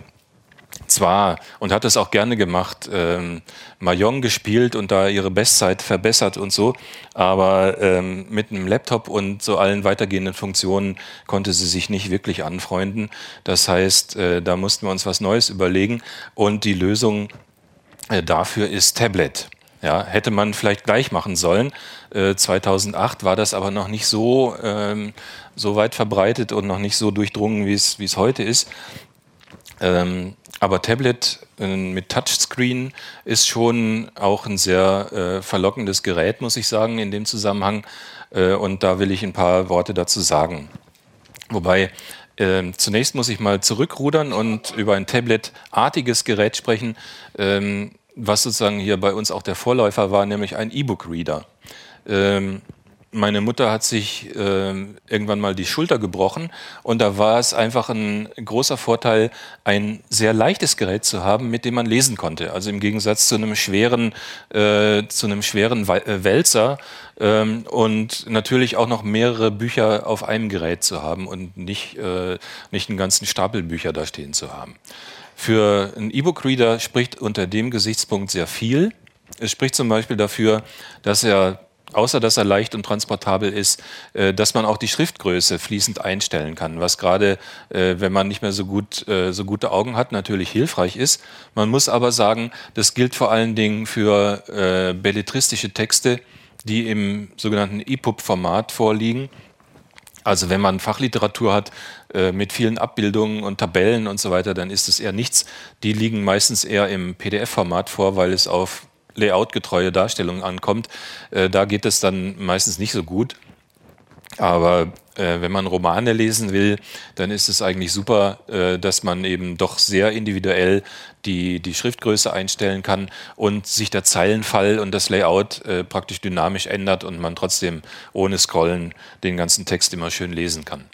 zwar und hat es auch gerne gemacht, ähm, Mahjong gespielt und da ihre Bestzeit verbessert und so, aber ähm, mit einem Laptop und so allen weitergehenden Funktionen konnte sie sich nicht wirklich anfreunden. Das heißt, äh, da mussten wir uns was Neues überlegen und die Lösung äh, dafür ist Tablet. Ja, hätte man vielleicht gleich machen sollen. Äh, 2008 war das aber noch nicht so, ähm, so weit verbreitet und noch nicht so durchdrungen, wie es heute ist. Ähm, aber Tablet äh, mit Touchscreen ist schon auch ein sehr äh, verlockendes Gerät, muss ich sagen, in dem Zusammenhang. Äh, und da will ich ein paar Worte dazu sagen. Wobei äh, zunächst muss ich mal zurückrudern und über ein Tablet-artiges Gerät sprechen, ähm, was sozusagen hier bei uns auch der Vorläufer war, nämlich ein E-Book-Reader. Ähm, meine Mutter hat sich äh, irgendwann mal die Schulter gebrochen und da war es einfach ein großer Vorteil, ein sehr leichtes Gerät zu haben, mit dem man lesen konnte. Also im Gegensatz zu einem schweren, äh, zu einem schweren äh, Wälzer ähm, und natürlich auch noch mehrere Bücher auf einem Gerät zu haben und nicht, äh, nicht einen ganzen Stapel Bücher da stehen zu haben. Für einen E-Book-Reader spricht unter dem Gesichtspunkt sehr viel. Es spricht zum Beispiel dafür, dass er außer dass er leicht und transportabel ist, äh, dass man auch die Schriftgröße fließend einstellen kann, was gerade, äh, wenn man nicht mehr so gut äh, so gute Augen hat, natürlich hilfreich ist. Man muss aber sagen, das gilt vor allen Dingen für belletristische Texte, die im sogenannten EPUB-Format vorliegen. Also wenn man Fachliteratur hat äh, mit vielen Abbildungen und Tabellen und so weiter, dann ist es eher nichts. Die liegen meistens eher im PDF-Format vor, weil es auf layoutgetreue Darstellungen ankommt. Äh, da geht es dann meistens nicht so gut. Aber äh, wenn man Romane lesen will, dann ist es eigentlich super, äh, dass man eben doch sehr individuell die, die Schriftgröße einstellen kann und sich der Zeilenfall und das Layout äh, praktisch dynamisch ändert und man trotzdem ohne Scrollen den ganzen Text immer schön lesen kann.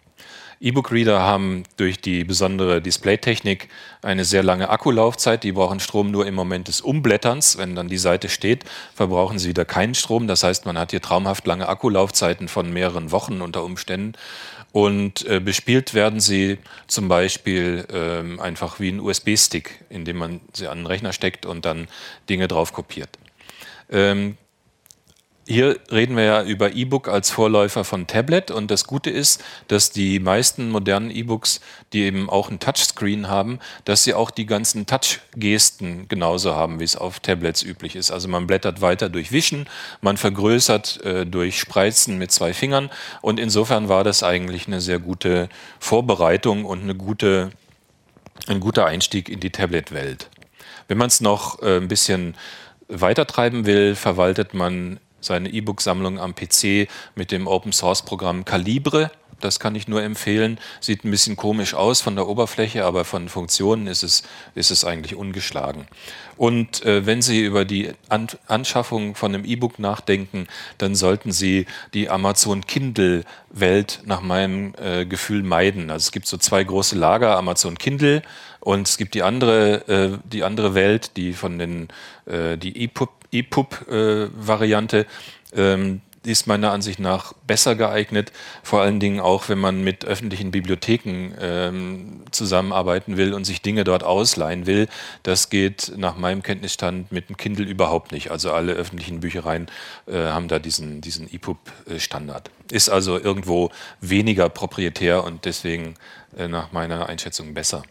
E-Book-Reader haben durch die besondere Displaytechnik eine sehr lange Akkulaufzeit. Die brauchen Strom nur im Moment des Umblätterns. Wenn dann die Seite steht, verbrauchen sie wieder keinen Strom. Das heißt, man hat hier traumhaft lange Akkulaufzeiten von mehreren Wochen unter Umständen. Und äh, bespielt werden sie zum Beispiel ähm, einfach wie ein USB-Stick, indem man sie an den Rechner steckt und dann Dinge drauf kopiert. Ähm, hier reden wir ja über E-Book als Vorläufer von Tablet und das Gute ist, dass die meisten modernen E-Books, die eben auch ein Touchscreen haben, dass sie auch die ganzen Touch-Gesten genauso haben, wie es auf Tablets üblich ist. Also man blättert weiter durch Wischen, man vergrößert äh, durch Spreizen mit zwei Fingern und insofern war das eigentlich eine sehr gute Vorbereitung und eine gute, ein guter Einstieg in die Tablet-Welt. Wenn man es noch äh, ein bisschen weitertreiben will, verwaltet man seine E-Book-Sammlung am PC mit dem Open-Source-Programm Calibre. Das kann ich nur empfehlen. Sieht ein bisschen komisch aus von der Oberfläche, aber von Funktionen ist es, ist es eigentlich ungeschlagen. Und äh, wenn Sie über die An Anschaffung von einem E-Book nachdenken, dann sollten Sie die Amazon Kindle-Welt nach meinem äh, Gefühl meiden. Also es gibt so zwei große Lager, Amazon Kindle und es gibt die andere, äh, die andere Welt, die von den äh, die EPUB-Variante. Äh, ähm, ist meiner Ansicht nach besser geeignet, vor allen Dingen auch, wenn man mit öffentlichen Bibliotheken ähm, zusammenarbeiten will und sich Dinge dort ausleihen will. Das geht nach meinem Kenntnisstand mit dem Kindle überhaupt nicht. Also alle öffentlichen Büchereien äh, haben da diesen, diesen EPUB-Standard. Ist also irgendwo weniger proprietär und deswegen äh, nach meiner Einschätzung besser.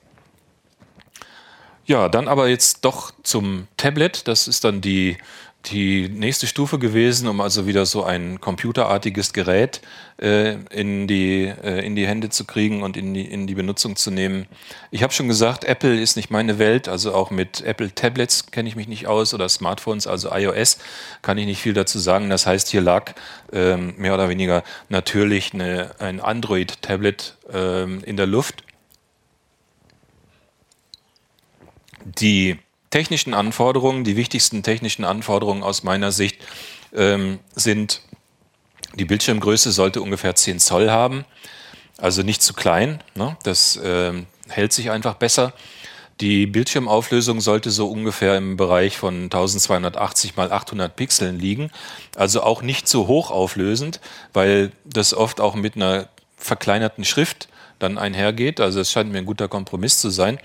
Ja, dann aber jetzt doch zum Tablet. Das ist dann die, die nächste Stufe gewesen, um also wieder so ein computerartiges Gerät äh, in, die, äh, in die Hände zu kriegen und in die, in die Benutzung zu nehmen. Ich habe schon gesagt, Apple ist nicht meine Welt, also auch mit Apple Tablets kenne ich mich nicht aus oder Smartphones, also iOS kann ich nicht viel dazu sagen. Das heißt, hier lag ähm, mehr oder weniger natürlich eine, ein Android-Tablet ähm, in der Luft Die technischen Anforderungen, die wichtigsten technischen Anforderungen aus meiner Sicht ähm, sind, die Bildschirmgröße sollte ungefähr 10 Zoll haben, also nicht zu klein, ne? das ähm, hält sich einfach besser. Die Bildschirmauflösung sollte so ungefähr im Bereich von 1280 mal 800 Pixeln liegen, also auch nicht zu hoch auflösend, weil das oft auch mit einer verkleinerten Schrift dann einhergeht. Also es scheint mir ein guter Kompromiss zu sein.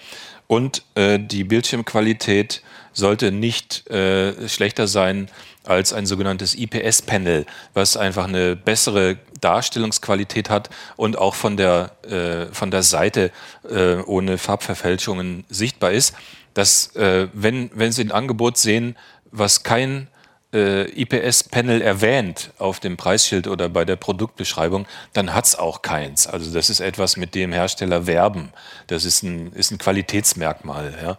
Und äh, die Bildschirmqualität sollte nicht äh, schlechter sein als ein sogenanntes IPS-Panel, was einfach eine bessere Darstellungsqualität hat und auch von der, äh, von der Seite äh, ohne Farbverfälschungen sichtbar ist. Dass, äh, wenn, wenn Sie ein Angebot sehen, was kein äh, IPS-Panel erwähnt auf dem Preisschild oder bei der Produktbeschreibung, dann hat es auch keins. Also das ist etwas, mit dem Hersteller werben. Das ist ein, ist ein Qualitätsmerkmal, ja?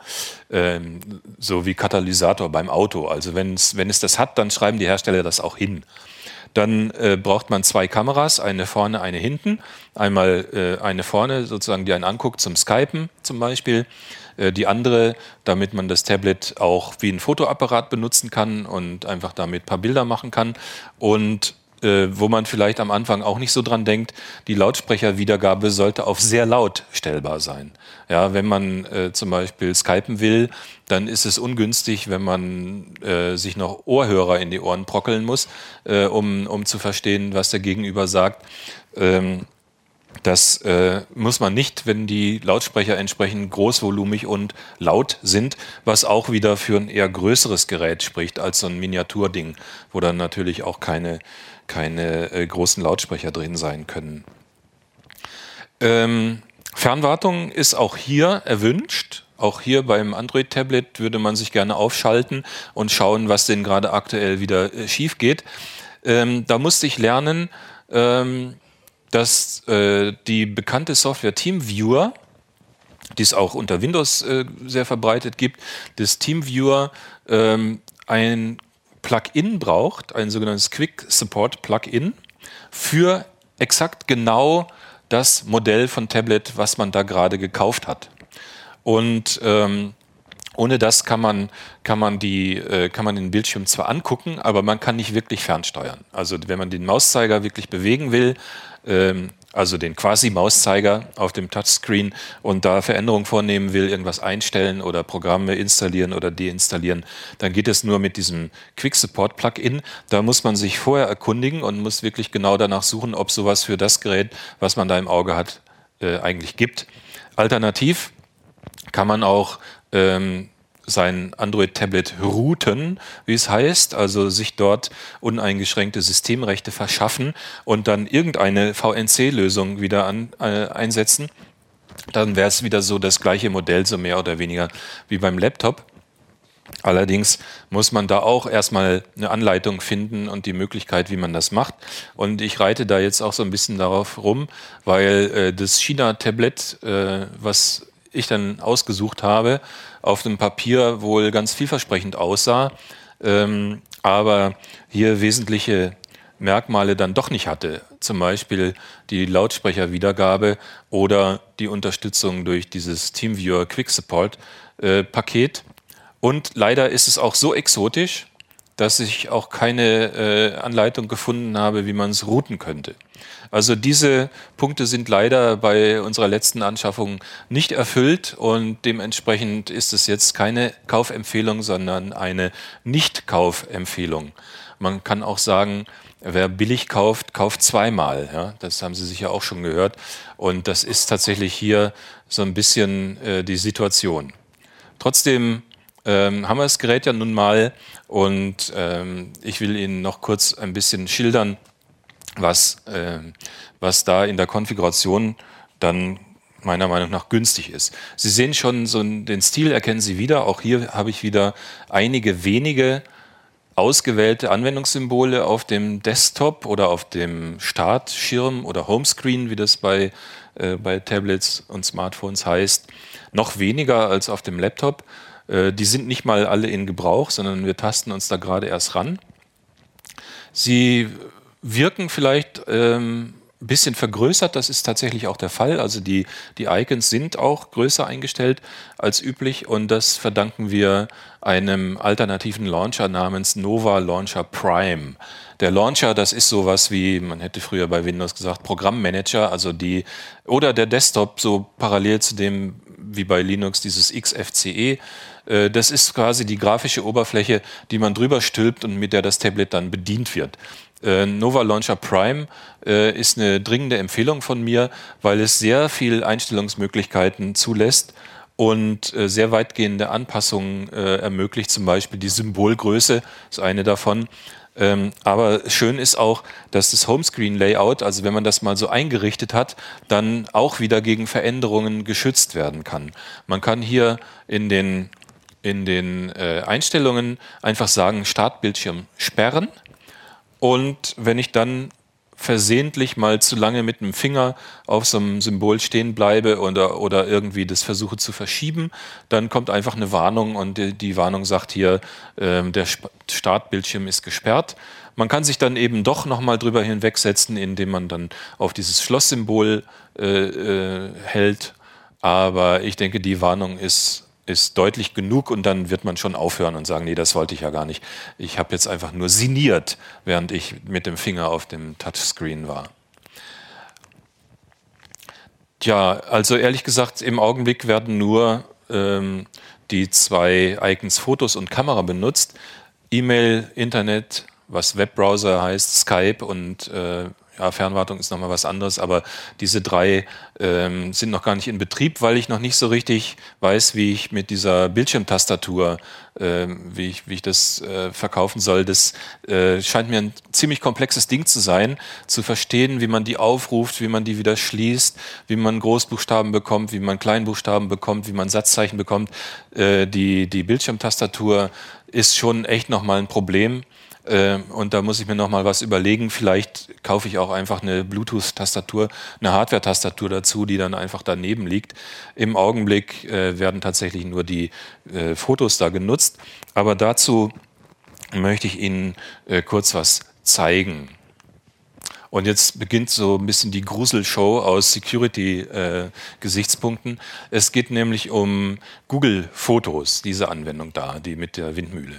ähm, so wie Katalysator beim Auto. Also wenn es das hat, dann schreiben die Hersteller das auch hin. Dann äh, braucht man zwei Kameras, eine vorne, eine hinten. Einmal äh, eine vorne, sozusagen, die einen anguckt zum Skypen zum Beispiel. Äh, die andere, damit man das Tablet auch wie ein Fotoapparat benutzen kann und einfach damit ein paar Bilder machen kann. Und äh, wo man vielleicht am Anfang auch nicht so dran denkt, die Lautsprecherwiedergabe sollte auf sehr laut stellbar sein. Ja, wenn man äh, zum Beispiel skypen will, dann ist es ungünstig, wenn man äh, sich noch Ohrhörer in die Ohren brockeln muss, äh, um, um zu verstehen, was der Gegenüber sagt. Ähm, Das äh, muss man nicht, wenn die Lautsprecher entsprechend großvolumig und laut sind, was auch wieder für ein eher größeres Gerät spricht als so ein Miniaturding, wo dann natürlich auch keine, keine äh, großen Lautsprecher drin sein können. Ähm, Fernwartung ist auch hier erwünscht. Auch hier beim Android-Tablet würde man sich gerne aufschalten und schauen, was denn gerade aktuell wieder äh, schief geht. Ähm, da musste ich lernen, ähm, dass äh, die bekannte Software TeamViewer, die es auch unter Windows äh, sehr verbreitet gibt, das TeamViewer ähm, ein Plugin braucht, ein sogenanntes Quick Support Plugin für exakt genau das Modell von Tablet, was man da gerade gekauft hat. Und ähm, ohne das kann man, kann, man die, äh, kann man den Bildschirm zwar angucken, aber man kann nicht wirklich fernsteuern. Also wenn man den Mauszeiger wirklich bewegen will, ähm, also den Quasi-Mauszeiger auf dem Touchscreen und da Veränderungen vornehmen will, irgendwas einstellen oder Programme installieren oder deinstallieren, dann geht es nur mit diesem Quick Support Plugin. Da muss man sich vorher erkundigen und muss wirklich genau danach suchen, ob sowas für das Gerät, was man da im Auge hat, äh, eigentlich gibt. Alternativ kann man auch ähm, sein Android-Tablet routen, wie es heißt, also sich dort uneingeschränkte Systemrechte verschaffen und dann irgendeine VNC-Lösung wieder an, äh, einsetzen. Dann wäre es wieder so das gleiche Modell, so mehr oder weniger wie beim Laptop. Allerdings muss man da auch erstmal eine Anleitung finden und die Möglichkeit, wie man das macht. Und ich reite da jetzt auch so ein bisschen darauf rum, weil äh, das China-Tablet, äh, was ich dann ausgesucht habe, auf dem Papier wohl ganz vielversprechend aussah, ähm, aber hier wesentliche Merkmale dann doch nicht hatte. Zum Beispiel die Lautsprecherwiedergabe oder die Unterstützung durch dieses TeamViewer Quick Support äh, Paket. Und leider ist es auch so exotisch, dass ich auch keine äh, Anleitung gefunden habe, wie man es routen könnte. Also diese Punkte sind leider bei unserer letzten Anschaffung nicht erfüllt und dementsprechend ist es jetzt keine Kaufempfehlung, sondern eine Nicht-Kaufempfehlung. Man kann auch sagen, wer billig kauft, kauft zweimal. Ja? Das haben Sie sicher auch schon gehört. Und das ist tatsächlich hier so ein bisschen äh, die Situation. Trotzdem ähm, haben wir das Gerät ja nun mal und ähm, ich will Ihnen noch kurz ein bisschen schildern, was, äh, was da in der Konfiguration dann meiner Meinung nach günstig ist. Sie sehen schon so den Stil, erkennen Sie wieder. Auch hier habe ich wieder einige wenige ausgewählte Anwendungssymbole auf dem Desktop oder auf dem Startschirm oder Homescreen, wie das bei, äh, bei Tablets und Smartphones heißt. Noch weniger als auf dem Laptop. Äh, die sind nicht mal alle in Gebrauch, sondern wir tasten uns da gerade erst ran. Sie wirken vielleicht ähm, ein bisschen vergrößert, das ist tatsächlich auch der Fall. Also die, die Icons sind auch größer eingestellt als üblich und das verdanken wir einem alternativen Launcher namens Nova Launcher Prime. Der Launcher, das ist sowas wie, man hätte früher bei Windows gesagt, Programmmanager, also die, oder der Desktop, so parallel zu dem wie bei Linux dieses XFCE. Äh, das ist quasi die grafische Oberfläche, die man drüber stülpt und mit der das Tablet dann bedient wird. Äh, Nova Launcher Prime äh, ist eine dringende Empfehlung von mir, weil es sehr viel Einstellungsmöglichkeiten zulässt und äh, sehr weitgehende Anpassungen äh, ermöglicht, zum Beispiel die Symbolgröße ist eine davon. Ähm, aber schön ist auch, dass das Homescreen-Layout, also wenn man das mal so eingerichtet hat, dann auch wieder gegen Veränderungen geschützt werden kann. Man kann hier in den, in den äh, Einstellungen einfach sagen, Startbildschirm sperren und wenn ich dann versehentlich mal zu lange mit dem Finger auf so einem Symbol stehen bleibe oder, oder irgendwie das versuche zu verschieben, dann kommt einfach eine Warnung und die, die Warnung sagt hier, äh, der Startbildschirm ist gesperrt. Man kann sich dann eben doch nochmal drüber hinwegsetzen, indem man dann auf dieses Schlosssymbol äh, äh, hält. Aber ich denke, die Warnung ist ist deutlich genug und dann wird man schon aufhören und sagen, nee, das wollte ich ja gar nicht. Ich habe jetzt einfach nur siniert, während ich mit dem Finger auf dem Touchscreen war. Tja, also ehrlich gesagt, im Augenblick werden nur ähm, die zwei Icons Fotos und Kamera benutzt. E-Mail, Internet, was Webbrowser heißt, Skype und äh, ja, Fernwartung ist nochmal was anderes, aber diese drei ähm, sind noch gar nicht in Betrieb, weil ich noch nicht so richtig weiß, wie ich mit dieser Bildschirmtastatur, äh, wie, ich, wie ich das äh, verkaufen soll. Das äh, scheint mir ein ziemlich komplexes Ding zu sein, zu verstehen, wie man die aufruft, wie man die wieder schließt, wie man Großbuchstaben bekommt, wie man Kleinbuchstaben bekommt, wie man Satzzeichen bekommt. Äh, die, die Bildschirmtastatur ist schon echt nochmal ein Problem. Ähm, und da muss ich mir noch mal was überlegen. Vielleicht kaufe ich auch einfach eine Bluetooth-Tastatur, eine Hardware-Tastatur dazu, die dann einfach daneben liegt. Im Augenblick äh, werden tatsächlich nur die äh, Fotos da genutzt. Aber dazu möchte ich Ihnen äh, kurz was zeigen. Und jetzt beginnt so ein bisschen die Gruselshow aus Security-Gesichtspunkten. es geht nämlich um Google Fotos, diese Anwendung da, die mit der Windmühle.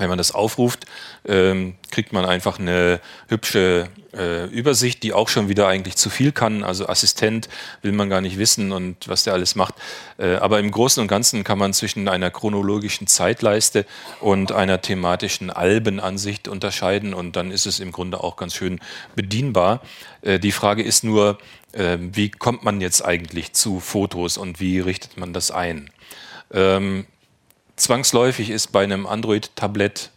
Wenn man das aufruft, ähm, kriegt man einfach eine hübsche äh, Übersicht, die auch schon wieder eigentlich zu viel kann. Also Assistent will man gar nicht wissen und was der alles macht. Äh, aber im Großen und Ganzen kann man zwischen einer chronologischen Zeitleiste und einer thematischen Albenansicht unterscheiden und dann ist es im Grunde auch ganz schön bedienbar. Äh, die Frage ist nur, äh, wie kommt man jetzt eigentlich zu Fotos und wie richtet man das ein? Ähm, zwangsläufig ist bei einem Android-Tablett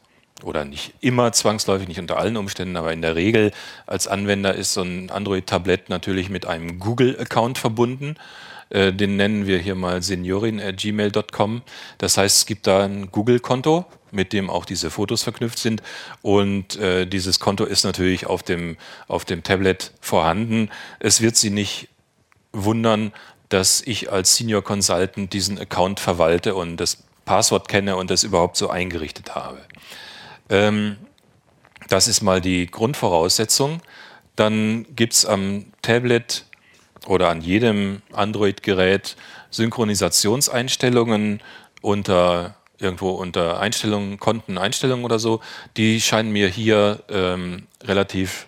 oder nicht immer zwangsläufig, nicht unter allen Umständen, aber in der Regel als Anwender ist so ein Android-Tablett natürlich mit einem Google-Account verbunden. Äh, den nennen wir hier mal seniorin.gmail.com. Das heißt, es gibt da ein Google-Konto, mit dem auch diese Fotos verknüpft sind. Und äh, dieses Konto ist natürlich auf dem, auf dem Tablet vorhanden. Es wird Sie nicht wundern, dass ich als Senior Consultant diesen Account verwalte und das Passwort kenne und das überhaupt so eingerichtet habe. Ähm, das ist mal die Grundvoraussetzung. Dann gibt es am Tablet oder an jedem Android-Gerät Synchronisationseinstellungen unter irgendwo unter Einstellungen, Konteneinstellungen oder so. Die scheinen mir hier ähm, relativ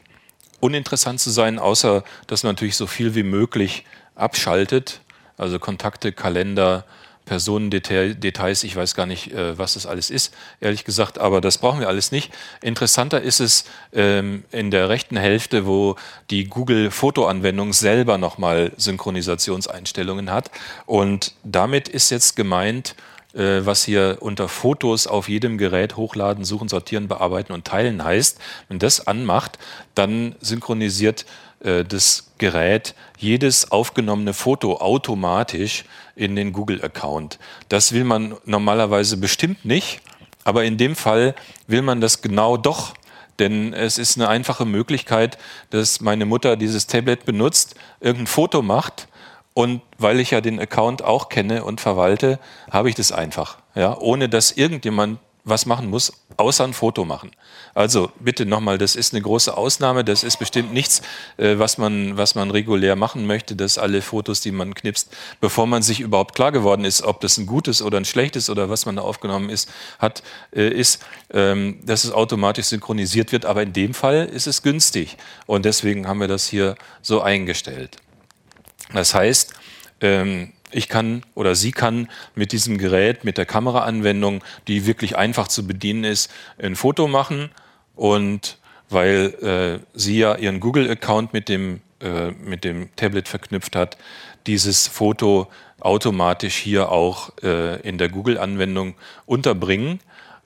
uninteressant zu sein, außer dass man natürlich so viel wie möglich abschaltet. Also Kontakte, Kalender, Personendetails, ich weiß gar nicht, äh, was das alles ist, ehrlich gesagt, aber das brauchen wir alles nicht. Interessanter ist es ähm, in der rechten Hälfte, wo die Google-Fotoanwendung selber nochmal Synchronisationseinstellungen hat. Und damit ist jetzt gemeint, äh, was hier unter Fotos auf jedem Gerät hochladen, suchen, sortieren, bearbeiten und teilen heißt. Wenn das anmacht, dann synchronisiert das Gerät jedes aufgenommene Foto automatisch in den Google-Account. Das will man normalerweise bestimmt nicht, aber in dem Fall will man das genau doch. Denn es ist eine einfache Möglichkeit, dass meine Mutter dieses Tablet benutzt, irgendein Foto macht und weil ich ja den Account auch kenne und verwalte, habe ich das einfach. Ja, ohne dass irgendjemand was machen muss, außer ein Foto machen. Also bitte nochmal, das ist eine große Ausnahme, das ist bestimmt nichts, äh, was, man, was man regulär machen möchte, dass alle Fotos, die man knipst, bevor man sich überhaupt klar geworden ist, ob das ein gutes oder ein schlechtes oder was man da aufgenommen ist, hat, äh, ist, ähm, dass es automatisch synchronisiert wird. Aber in dem Fall ist es günstig und deswegen haben wir das hier so eingestellt. Das heißt, ähm, ich kann oder sie kann mit diesem Gerät, mit der Kameraanwendung, die wirklich einfach zu bedienen ist, ein Foto machen und weil äh, sie ja ihren Google-Account mit dem, äh, mit dem Tablet verknüpft hat, dieses Foto automatisch hier auch äh, in der Google-Anwendung unterbringen.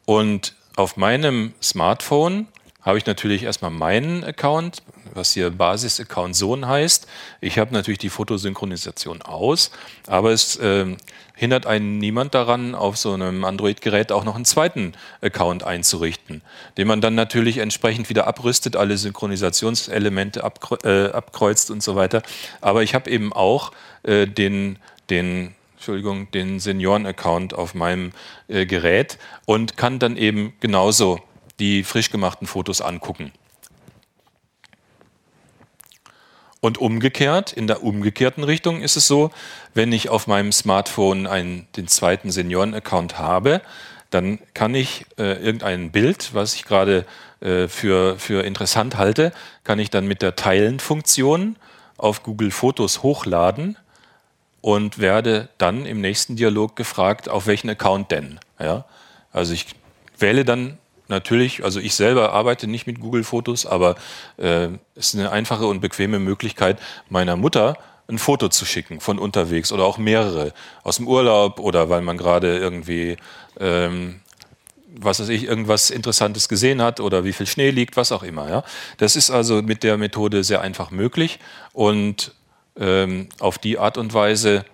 Und auf meinem Smartphone habe ich natürlich erstmal meinen Account, was hier Basis-Account Sohn heißt. Ich habe natürlich die Fotosynchronisation aus, aber es äh, hindert einen niemand daran, auf so einem Android-Gerät auch noch einen zweiten Account einzurichten, den man dann natürlich entsprechend wieder abrüstet, alle Synchronisationselemente äh, abkreuzt und so weiter. Aber ich habe eben auch äh, den, den Entschuldigung, den Senioren-Account auf meinem äh, Gerät und kann dann eben genauso die frisch gemachten Fotos angucken. Und umgekehrt, in der umgekehrten Richtung ist es so, wenn ich auf meinem Smartphone einen, den zweiten Senioren-Account habe, dann kann ich äh, irgendein Bild, was ich gerade äh, für, für interessant halte, kann ich dann mit der Teilen-Funktion auf Google Fotos hochladen und werde dann im nächsten Dialog gefragt, auf welchen Account denn. Ja? Also ich wähle dann natürlich, also ich selber arbeite nicht mit Google Fotos, aber äh, es ist eine einfache und bequeme Möglichkeit, meiner Mutter ein Foto zu schicken von unterwegs oder auch mehrere aus dem Urlaub oder weil man gerade irgendwie ähm, was weiß ich, irgendwas Interessantes gesehen hat oder wie viel Schnee liegt, was auch immer. Ja? Das ist also mit der Methode sehr einfach möglich und ähm, auf die Art und Weise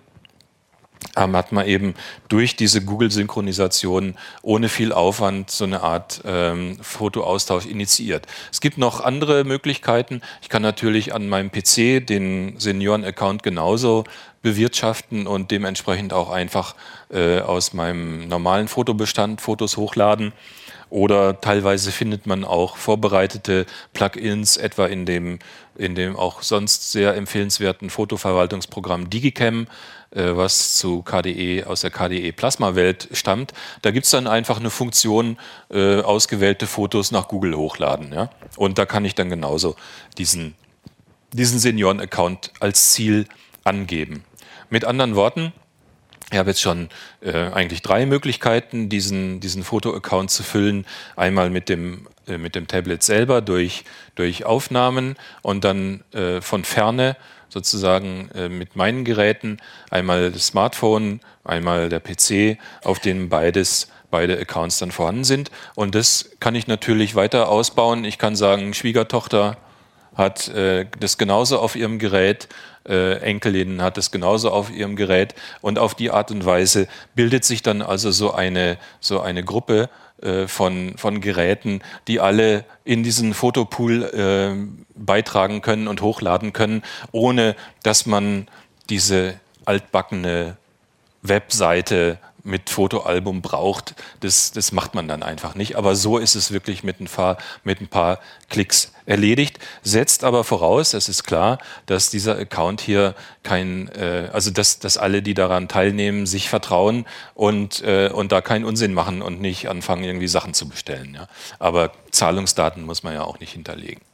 ähm, hat man eben durch diese Google-Synchronisation ohne viel Aufwand so eine Art ähm, Fotoaustausch initiiert. Es gibt noch andere Möglichkeiten. Ich kann natürlich an meinem PC den Senioren-Account genauso bewirtschaften und dementsprechend auch einfach äh, aus meinem normalen Fotobestand Fotos hochladen. Oder teilweise findet man auch vorbereitete Plugins, etwa in dem, in dem auch sonst sehr empfehlenswerten Fotoverwaltungsprogramm Digicam, was zu KDE aus der KDE Plasma-Welt stammt. Da gibt es dann einfach eine Funktion, äh, ausgewählte Fotos nach Google hochladen. Ja? Und da kann ich dann genauso diesen, diesen Senioren-Account als Ziel angeben. Mit anderen Worten, ich habe jetzt schon äh, eigentlich drei Möglichkeiten, diesen, diesen Foto-Account zu füllen. Einmal mit dem, äh, mit dem Tablet selber durch, durch Aufnahmen und dann äh, von ferne sozusagen äh, mit meinen Geräten. Einmal das Smartphone, einmal der PC, auf dem beides beide Accounts dann vorhanden sind. Und das kann ich natürlich weiter ausbauen. Ich kann sagen, Schwiegertochter hat äh, das genauso auf ihrem Gerät, äh, Enkelin hat es genauso auf ihrem Gerät und auf die Art und Weise bildet sich dann also so eine, so eine Gruppe von, von Geräten, die alle in diesen Fotopool äh, beitragen können und hochladen können, ohne dass man diese altbackene Webseite mit Fotoalbum braucht, das, das macht man dann einfach nicht. Aber so ist es wirklich mit ein paar, mit ein paar Klicks erledigt, setzt aber voraus, es ist klar, dass dieser Account hier kein, äh, also dass, dass alle, die daran teilnehmen, sich vertrauen und, äh, und da keinen Unsinn machen und nicht anfangen, irgendwie Sachen zu bestellen. Ja. Aber Zahlungsdaten muss man ja auch nicht hinterlegen.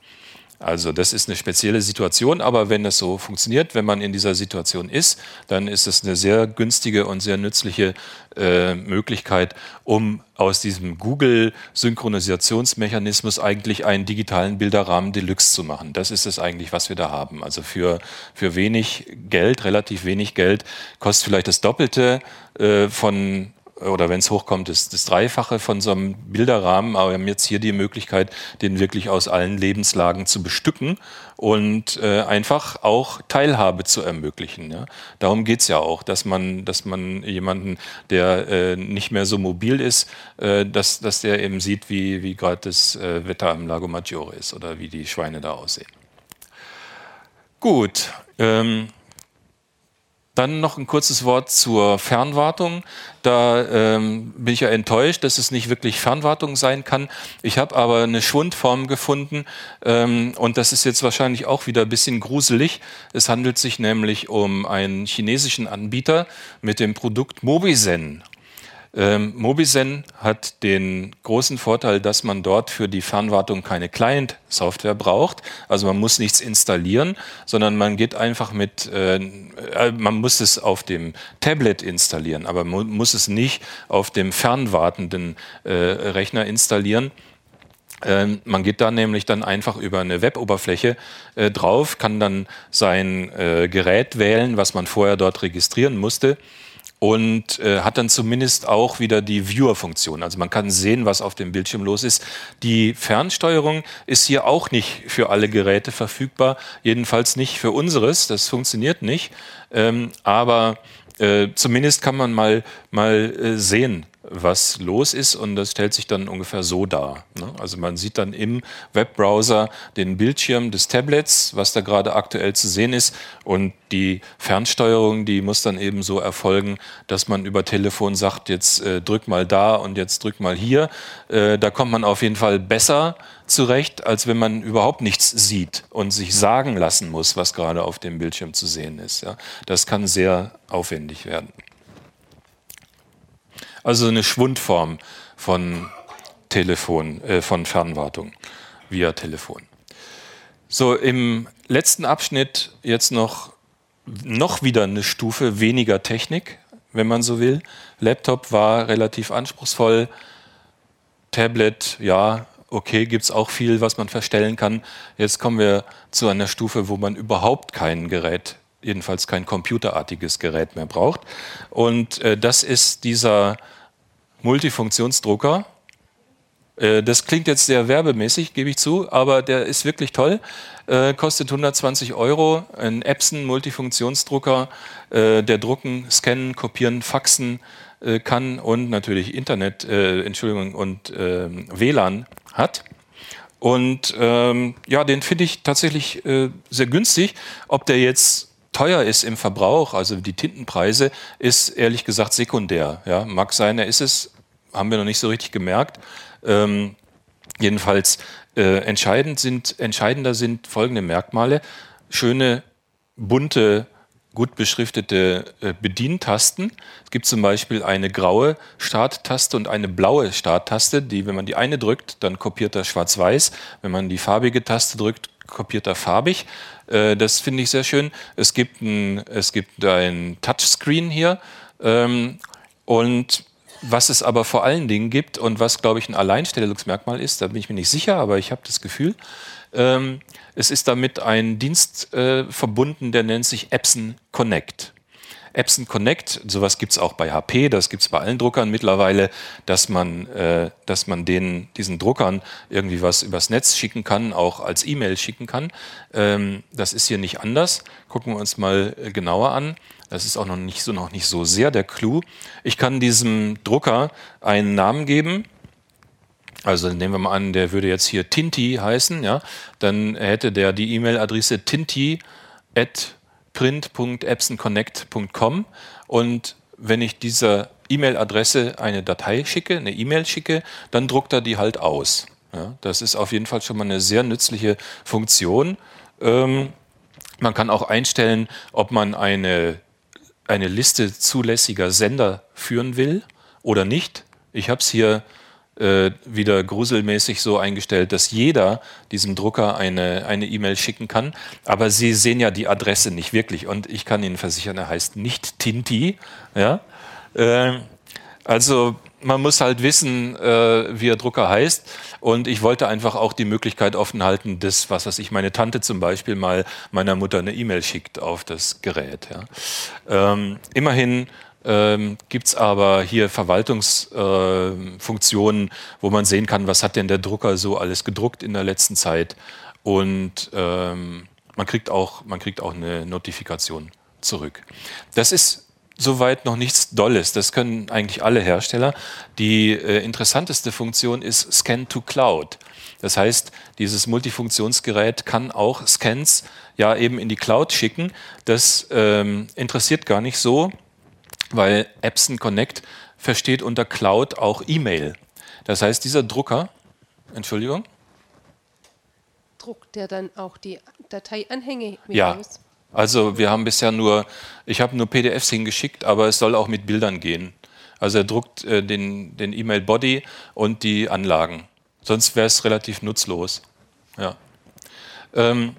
Also das ist eine spezielle Situation, aber wenn das so funktioniert, wenn man in dieser Situation ist, dann ist es eine sehr günstige und sehr nützliche äh, Möglichkeit, um aus diesem Google-Synchronisationsmechanismus eigentlich einen digitalen Bilderrahmen Deluxe zu machen. Das ist es eigentlich, was wir da haben. Also für, für wenig Geld, relativ wenig Geld, kostet vielleicht das Doppelte äh, von oder wenn es hochkommt, das, das Dreifache von so einem Bilderrahmen. Aber wir haben jetzt hier die Möglichkeit, den wirklich aus allen Lebenslagen zu bestücken und äh, einfach auch Teilhabe zu ermöglichen. Ja? Darum geht es ja auch, dass man, dass man jemanden, der äh, nicht mehr so mobil ist, äh, dass, dass der eben sieht, wie, wie gerade das äh, Wetter am Lago Maggiore ist oder wie die Schweine da aussehen. Gut. Ähm, dann noch ein kurzes Wort zur Fernwartung. Da ähm, bin ich ja enttäuscht, dass es nicht wirklich Fernwartung sein kann. Ich habe aber eine Schwundform gefunden ähm, und das ist jetzt wahrscheinlich auch wieder ein bisschen gruselig. Es handelt sich nämlich um einen chinesischen Anbieter mit dem Produkt Mobisen. Ähm, Mobisen hat den großen Vorteil, dass man dort für die Fernwartung keine Client-Software braucht. Also man muss nichts installieren, sondern man geht einfach mit, äh, äh man muss es auf dem Tablet installieren, aber man muss es nicht auf dem fernwartenden äh, Rechner installieren. Ähm, man geht da nämlich dann einfach über eine Web-Oberfläche äh, drauf, kann dann sein äh, Gerät wählen, was man vorher dort registrieren musste und äh, hat dann zumindest auch wieder die Viewer-Funktion. Also man kann sehen, was auf dem Bildschirm los ist. Die Fernsteuerung ist hier auch nicht für alle Geräte verfügbar, jedenfalls nicht für unseres. Das funktioniert nicht. Ähm, aber äh, zumindest kann man mal, mal äh, sehen, was los ist und das stellt sich dann ungefähr so dar. Ne? Also man sieht dann im Webbrowser den Bildschirm des Tablets, was da gerade aktuell zu sehen ist und die Fernsteuerung, die muss dann eben so erfolgen, dass man über Telefon sagt, jetzt äh, drück mal da und jetzt drück mal hier. Äh, da kommt man auf jeden Fall besser zurecht, als wenn man überhaupt nichts sieht und sich sagen lassen muss, was gerade auf dem Bildschirm zu sehen ist. Ja? Das kann sehr aufwendig werden. Also eine Schwundform von Telefon, äh, von Fernwartung via Telefon. So, im letzten Abschnitt jetzt noch, noch wieder eine Stufe weniger Technik, wenn man so will. Laptop war relativ anspruchsvoll. Tablet, ja, okay, gibt es auch viel, was man verstellen kann. Jetzt kommen wir zu einer Stufe, wo man überhaupt kein Gerät, jedenfalls kein computerartiges Gerät mehr braucht. Und äh, das ist dieser Multifunktionsdrucker. Äh, das klingt jetzt sehr werbemäßig, gebe ich zu, aber der ist wirklich toll. Äh, kostet 120 Euro. Ein Epson Multifunktionsdrucker, äh, der drucken, scannen, kopieren, faxen äh, kann und natürlich Internet, Entschuldigung, und ähm, WLAN hat. Und ähm, ja, den finde ich tatsächlich sehr günstig. Ob der jetzt teuer ist im Verbrauch, also die Tintenpreise, ist ehrlich gesagt sekundär. Ja, mag sein, er ist es, haben wir noch nicht so richtig gemerkt. Ähm, jedenfalls äh, entscheidend sind, entscheidender sind folgende Merkmale. Schöne, bunte gut beschriftete äh, Bedientasten. Es gibt zum Beispiel eine graue Starttaste und eine blaue Starttaste, die, wenn man die eine drückt, dann kopiert er schwarz-weiß. Wenn man die farbige Taste drückt, kopiert er farbig. Äh, das finde ich sehr schön. Es gibt ein, es gibt ein Touchscreen hier. Ähm, und was es aber vor allen Dingen gibt und was, glaube ich, ein Alleinstellungsmerkmal ist, da bin ich mir nicht sicher, aber ich habe das Gefühl, ähm, es ist damit ein Dienst äh, verbunden, der nennt sich Epson Connect. Epson Connect, sowas gibt es auch bei HP, das gibt es bei allen Druckern mittlerweile, dass man, äh, dass man denen, diesen Druckern irgendwie was übers Netz schicken kann, auch als E-Mail schicken kann. Ähm, das ist hier nicht anders. Gucken wir uns mal äh, genauer an. Das ist auch noch nicht so, noch nicht so sehr der Clou. Ich kann diesem Drucker einen Namen geben. Also nehmen wir mal an, der würde jetzt hier Tinti heißen, ja, dann hätte der die E-Mail-Adresse tinti at print.epsonconnect.com und wenn ich dieser E-Mail-Adresse eine Datei schicke, eine E-Mail schicke, dann druckt er die halt aus. Ja, das ist auf jeden Fall schon mal eine sehr nützliche Funktion. Ähm, man kann auch einstellen, ob man eine, eine Liste zulässiger Sender führen will oder nicht. Ich habe es hier äh, wieder gruselmäßig so eingestellt, dass jeder diesem Drucker eine E-Mail schicken kann. Aber Sie sehen ja die Adresse nicht wirklich. Und ich kann Ihnen versichern, er heißt nicht Tinti. Ja? Äh, also man muss halt wissen, äh, wie der Drucker heißt. Und ich wollte einfach auch die Möglichkeit offen halten, dass, was weiß ich, meine Tante zum Beispiel mal meiner Mutter eine E-Mail schickt auf das Gerät. Ja. Ähm, immerhin ähm, gibt es aber hier Verwaltungsfunktionen, äh, wo man sehen kann, was hat denn der Drucker so alles gedruckt in der letzten Zeit. Und ähm, man, kriegt auch, man kriegt auch eine Notifikation zurück. Das ist soweit noch nichts Dolles. Das können eigentlich alle Hersteller. Die äh, interessanteste Funktion ist Scan to Cloud. Das heißt, dieses Multifunktionsgerät kann auch Scans ja eben in die Cloud schicken. Das ähm, interessiert gar nicht so weil Epson Connect versteht unter Cloud auch E-Mail. Das heißt, dieser Drucker, Entschuldigung?
Druckt der dann auch die Dateianhänge
mit ja. aus? Also wir haben bisher nur, ich habe nur PDFs hingeschickt, aber es soll auch mit Bildern gehen. Also er druckt äh, den, den E-Mail-Body und die Anlagen. Sonst wäre es relativ nutzlos. Ja. Ähm,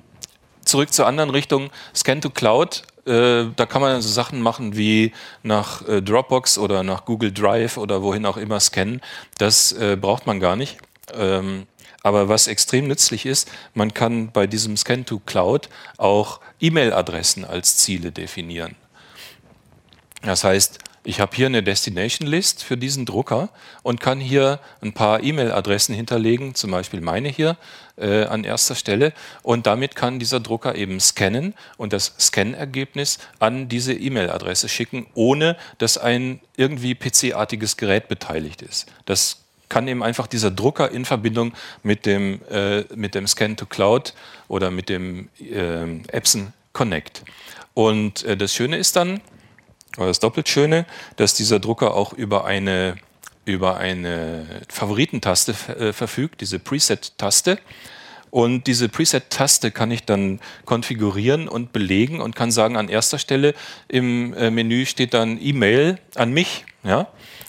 zurück zur anderen Richtung. Scan to Cloud äh, da kann man so Sachen machen wie nach äh, Dropbox oder nach Google Drive oder wohin auch immer scannen. Das äh, braucht man gar nicht. Ähm, aber was extrem nützlich ist, man kann bei diesem Scan to Cloud auch E-Mail-Adressen als Ziele definieren. Das heißt, ich habe hier eine Destination List für diesen Drucker und kann hier ein paar E-Mail-Adressen hinterlegen, zum Beispiel meine hier äh, an erster Stelle. Und damit kann dieser Drucker eben scannen und das Scan-Ergebnis an diese E-Mail-Adresse schicken, ohne dass ein irgendwie PC-artiges Gerät beteiligt ist. Das kann eben einfach dieser Drucker in Verbindung mit dem, äh, dem Scan to Cloud oder mit dem äh, Epson Connect. Und äh, das Schöne ist dann, aber das doppelt Schöne, dass dieser Drucker auch über eine, über eine Favoritentaste äh, verfügt, diese Preset-Taste. Und diese Preset-Taste kann ich dann konfigurieren und belegen und kann sagen, an erster Stelle im äh, Menü steht dann E-Mail an mich. Ja?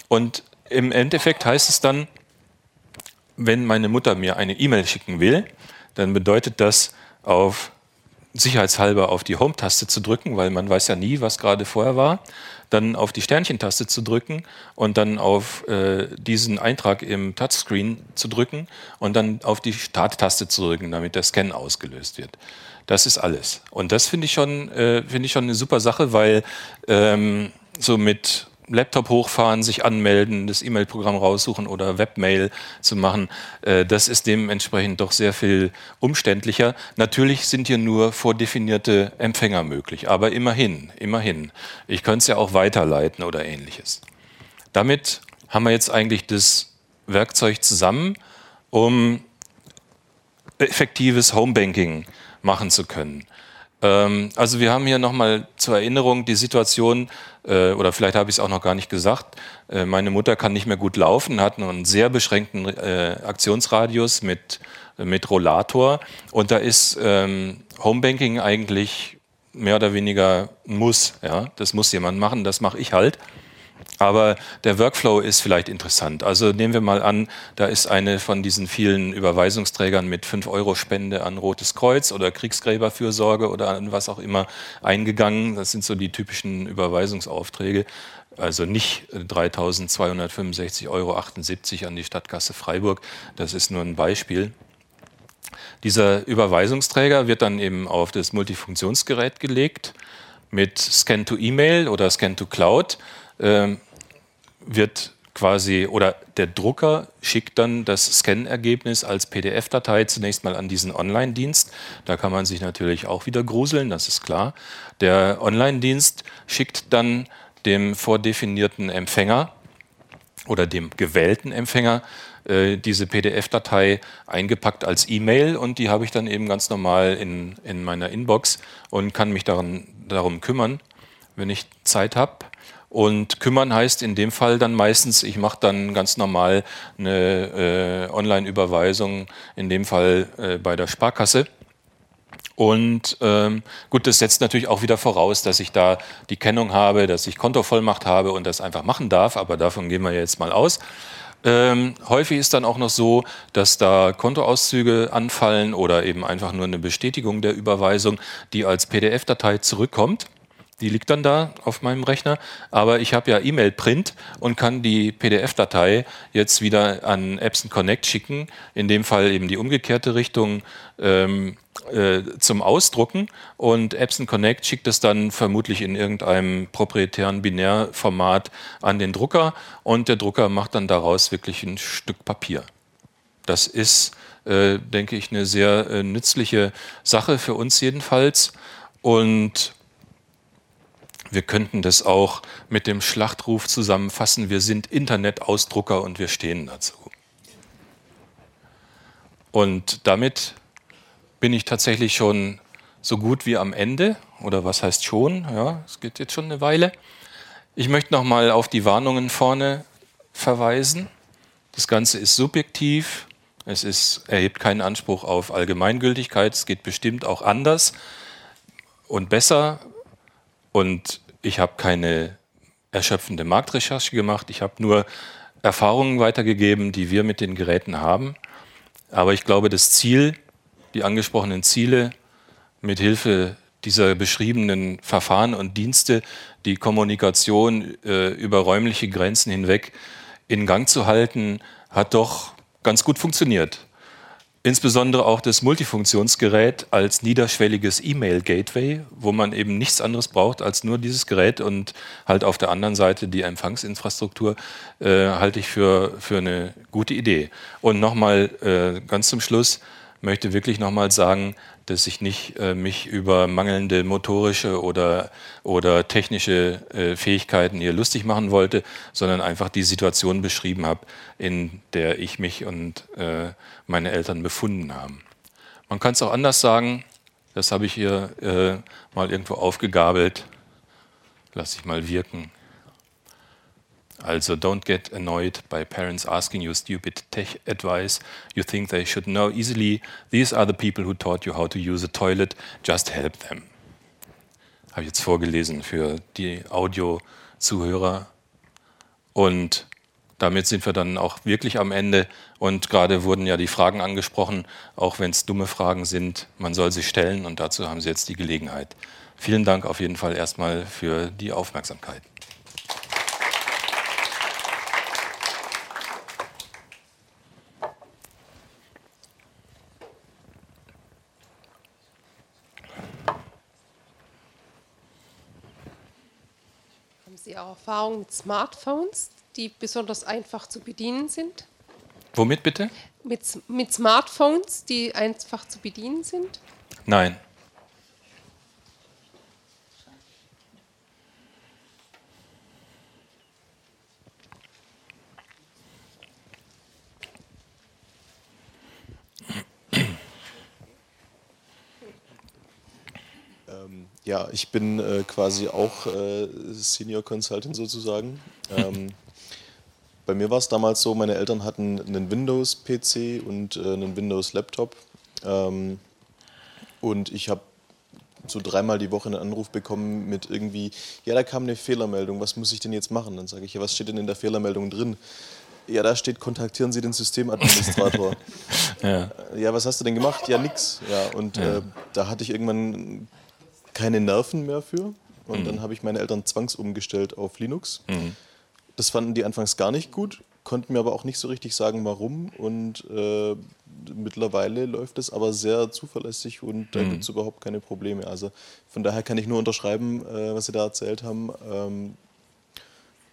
Und im Endeffekt heißt es dann, wenn meine Mutter mir eine E-Mail schicken will, dann bedeutet das auf sicherheitshalber auf die Home-Taste zu drücken, weil man weiß ja nie, was gerade vorher war. dann auf die Sternchentaste zu drücken und dann auf äh, diesen Eintrag im Touchscreen zu drücken und dann auf die Starttaste zu drücken, damit der Scan ausgelöst wird. Das ist alles. Und das finde ich, schon, äh, find ich schon eine super Sache, weil ähm, so mit Laptop hochfahren, sich anmelden, das E-Mail-Programm raussuchen oder Webmail zu machen, äh, das ist dementsprechend doch sehr viel umständlicher. Natürlich sind hier nur vordefinierte Empfänger möglich, aber immerhin, immerhin. Ich könnte es ja auch weiterleiten oder ähnliches. Damit haben wir jetzt eigentlich das Werkzeug zusammen, um effektives Homebanking machen zu können. Ähm, also wir haben hier nochmal zur Erinnerung die Situation, äh, oder vielleicht habe ich es auch noch gar nicht gesagt, äh, meine Mutter kann nicht mehr gut laufen, hat einen sehr beschränkten äh, Aktionsradius mit, mit Rollator und da ist ähm, Homebanking eigentlich mehr oder weniger ein Muss. Ja? Das muss jemand machen, das mache ich halt. Aber der Workflow ist vielleicht interessant. Also nehmen wir mal an, da ist eine von diesen vielen Überweisungsträgern mit 5 Euro Spende an Rotes Kreuz oder Kriegsgräberfürsorge oder an was auch immer eingegangen. Das sind so die typischen Überweisungsaufträge. Also nicht 3.265,78 Euro an die Stadtkasse Freiburg. Das ist nur ein Beispiel. Dieser Überweisungsträger wird dann eben auf das Multifunktionsgerät gelegt mit Scan to E-Mail oder Scan to Cloud äh, wird quasi oder der Drucker schickt dann das Scan-Ergebnis als PDF-Datei zunächst mal an diesen Online-Dienst. Da kann man sich natürlich auch wieder gruseln, das ist klar. Der Online-Dienst schickt dann dem vordefinierten Empfänger oder dem gewählten Empfänger äh, diese PDF-Datei eingepackt als E-Mail und die habe ich dann eben ganz normal in, in meiner Inbox und kann mich daran, darum kümmern, wenn ich Zeit habe. Und kümmern heißt in dem Fall dann meistens, ich mache dann ganz normal eine äh, Online-Überweisung, in dem Fall äh, bei der Sparkasse. Und ähm, gut, das setzt natürlich auch wieder voraus, dass ich da die Kennung habe, dass ich Kontovollmacht habe und das einfach machen darf, aber davon gehen wir jetzt mal aus. Ähm, häufig ist dann auch noch so, dass da Kontoauszüge anfallen oder eben einfach nur eine Bestätigung der Überweisung, die als PDF-Datei zurückkommt. Die liegt dann da auf meinem Rechner, aber ich habe ja E-Mail-Print und kann die PDF-Datei jetzt wieder an Epson Connect schicken, in dem Fall eben die umgekehrte Richtung ähm, äh, zum Ausdrucken. Und Epson Connect schickt es dann vermutlich in irgendeinem proprietären Binärformat an den Drucker. Und der Drucker macht dann daraus wirklich ein Stück Papier. Das ist, äh, denke ich, eine sehr äh, nützliche Sache für uns jedenfalls. Und wir könnten das auch mit dem Schlachtruf zusammenfassen, wir sind Internetausdrucker und wir stehen dazu. Und damit bin ich tatsächlich schon so gut wie am Ende, oder was heißt schon, ja, es geht jetzt schon eine Weile. Ich möchte noch mal auf die Warnungen vorne verweisen. Das Ganze ist subjektiv, es ist, erhebt keinen Anspruch auf Allgemeingültigkeit, es geht bestimmt auch anders und besser. Und ich habe keine erschöpfende Marktrecherche gemacht. Ich habe nur Erfahrungen weitergegeben, die wir mit den Geräten haben. Aber ich glaube, das Ziel, die angesprochenen Ziele, mit Hilfe dieser beschriebenen Verfahren und Dienste die Kommunikation äh, über räumliche Grenzen hinweg in Gang zu halten, hat doch ganz gut funktioniert. Insbesondere auch das Multifunktionsgerät als niederschwelliges E-Mail-Gateway, wo man eben nichts anderes braucht als nur dieses Gerät und halt auf der anderen Seite die Empfangsinfrastruktur, äh, halte ich für, für eine gute Idee. Und nochmal äh, ganz zum Schluss möchte wirklich nochmal sagen, dass ich nicht äh, mich über mangelnde motorische oder, oder technische äh, Fähigkeiten hier lustig machen wollte, sondern einfach die Situation beschrieben habe, in der ich mich und äh, meine Eltern befunden haben. Man kann es auch anders sagen, das habe ich hier äh, mal irgendwo aufgegabelt, lasse ich mal wirken. Also don't get annoyed by parents asking you stupid tech advice you think they should know easily. These are the people who taught you how to use a toilet. Just help them. Habe ich jetzt vorgelesen für die Audio-Zuhörer. Und damit sind wir dann auch wirklich am Ende. Und gerade wurden ja die Fragen angesprochen, auch wenn es dumme Fragen sind. Man soll sie stellen und dazu haben Sie jetzt die Gelegenheit. Vielen Dank auf jeden Fall erstmal für die Aufmerksamkeit.
Sie auch Erfahrung mit Smartphones, die besonders einfach zu bedienen sind?
Womit bitte?
Mit, mit Smartphones, die einfach zu bedienen sind?
Nein.
Ja, ich bin äh, quasi auch äh, Senior Consultant sozusagen. Ähm, bei mir war es damals so, meine Eltern hatten einen Windows-PC und äh, einen Windows-Laptop. Ähm, und ich habe so dreimal die Woche einen Anruf bekommen mit irgendwie, ja, da kam eine Fehlermeldung, was muss ich denn jetzt machen? Dann sage ich, ja, was steht denn in der Fehlermeldung drin? Ja, da steht, kontaktieren Sie den Systemadministrator. ja. ja, was hast du denn gemacht? Ja, nix. Ja, und ja. Äh, da hatte ich irgendwann keine Nerven mehr für. Und mhm. dann habe ich meine Eltern zwangsumgestellt auf Linux. Mhm. Das fanden die anfangs gar nicht gut, konnten mir aber auch nicht so richtig sagen, warum. Und äh, mittlerweile läuft es aber sehr zuverlässig und da mhm. gibt es überhaupt keine Probleme. Also von daher kann ich nur unterschreiben, äh, was Sie da erzählt haben. Ähm,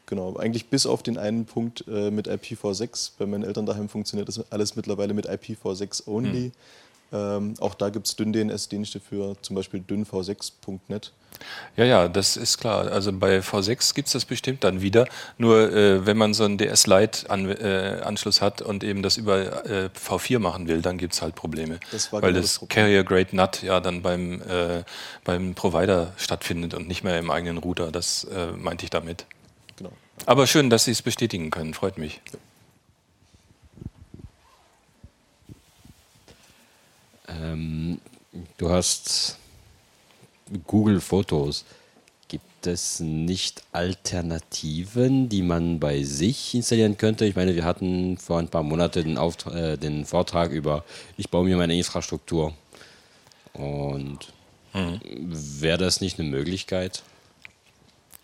genau, eigentlich bis auf den einen Punkt äh, mit IPv6. Bei meinen Eltern daheim funktioniert das alles mittlerweile mit IPv6 only. Mhm. Ähm, auch da gibt es dünn-DNS-Dienste für zum Beispiel dünnv6.net.
Ja, ja, das ist klar. Also bei V6 gibt es das bestimmt dann wieder. Nur äh, wenn man so einen DS-Lite-Anschluss äh, hat und eben das über äh, V4 machen will, dann gibt es halt Probleme. Das Weil genau das, das Carrier Grade NUT ja dann beim, äh, beim Provider stattfindet und nicht mehr im eigenen Router. Das äh, meinte ich damit. Genau. Aber schön, dass Sie es bestätigen können. Freut mich. Ja.
Ähm, du hast Google Fotos. Gibt es nicht Alternativen, die man bei sich installieren könnte? Ich meine, wir hatten vor ein paar Monaten den, Auftrag, äh, den Vortrag über, ich baue mir meine Infrastruktur. Und mhm. wäre das nicht eine Möglichkeit?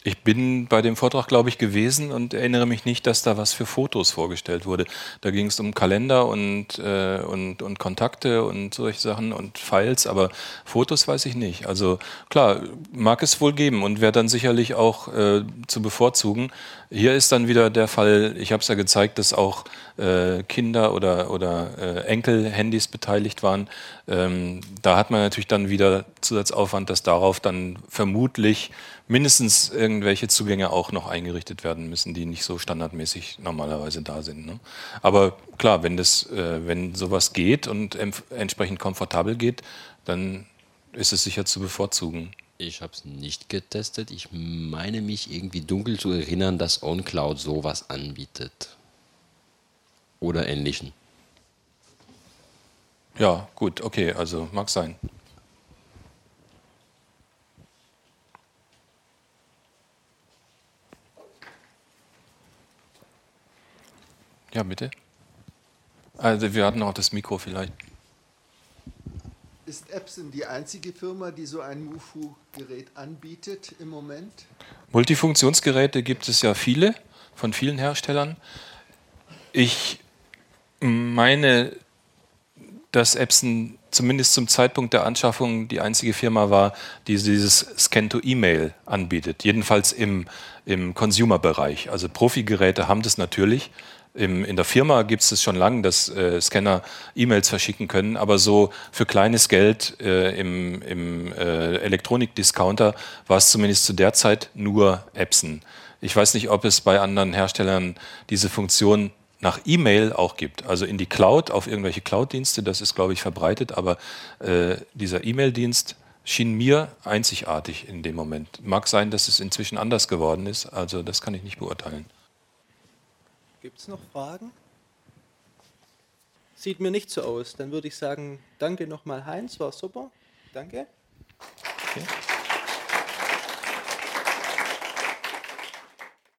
Ich bin bei dem Vortrag, glaube ich, gewesen und erinnere mich nicht, dass da was für Fotos vorgestellt wurde. Da ging es um Kalender und, äh, und, und Kontakte und solche Sachen und Files, aber Fotos weiß ich nicht. Also klar, mag es wohl geben und wäre dann sicherlich auch äh, zu bevorzugen. Hier ist dann wieder der Fall, ich habe es ja gezeigt, dass auch äh, Kinder oder, oder äh, Enkel-Handys beteiligt waren. Ähm, da hat man natürlich dann wieder Zusatzaufwand, dass darauf dann vermutlich mindestens irgendwelche Zugänge auch noch eingerichtet werden müssen, die nicht so standardmäßig normalerweise da sind. Ne? Aber klar, wenn, das, äh, wenn sowas geht und entsprechend komfortabel geht, dann ist es sicher zu bevorzugen.
Ich habe es nicht getestet. Ich meine mich irgendwie dunkel zu erinnern, dass OnCloud sowas anbietet. Oder ähnlichen.
Ja, gut, okay, also mag sein. Ja, bitte. Also wir hatten auch das Mikro vielleicht.
Ist Epson die einzige Firma, die so ein MUFU-Gerät anbietet im Moment?
Multifunktionsgeräte gibt es ja viele, von vielen Herstellern. Ich meine, dass Epson zumindest zum Zeitpunkt der Anschaffung die einzige Firma war, die dieses Scan-to-E-Mail anbietet. Jedenfalls im, im Consumer-Bereich. Also Profi-Geräte haben das natürlich, im, in der Firma gibt es das schon lange, dass äh, Scanner E-Mails verschicken können, aber so für kleines Geld äh, im, im äh, Elektronik-Discounter war es zumindest zu der Zeit nur Epson. Ich weiß nicht, ob es bei anderen Herstellern diese Funktion nach E-Mail auch gibt, also in die Cloud, auf irgendwelche Cloud-Dienste, das ist, glaube ich, verbreitet, aber äh, dieser E-Mail-Dienst schien mir einzigartig in dem Moment. Mag sein, dass es inzwischen anders geworden ist, also das kann ich nicht beurteilen.
Gibt es noch Fragen? Sieht mir nicht so aus. Dann würde ich sagen, danke nochmal Heinz, war super. Danke. Okay.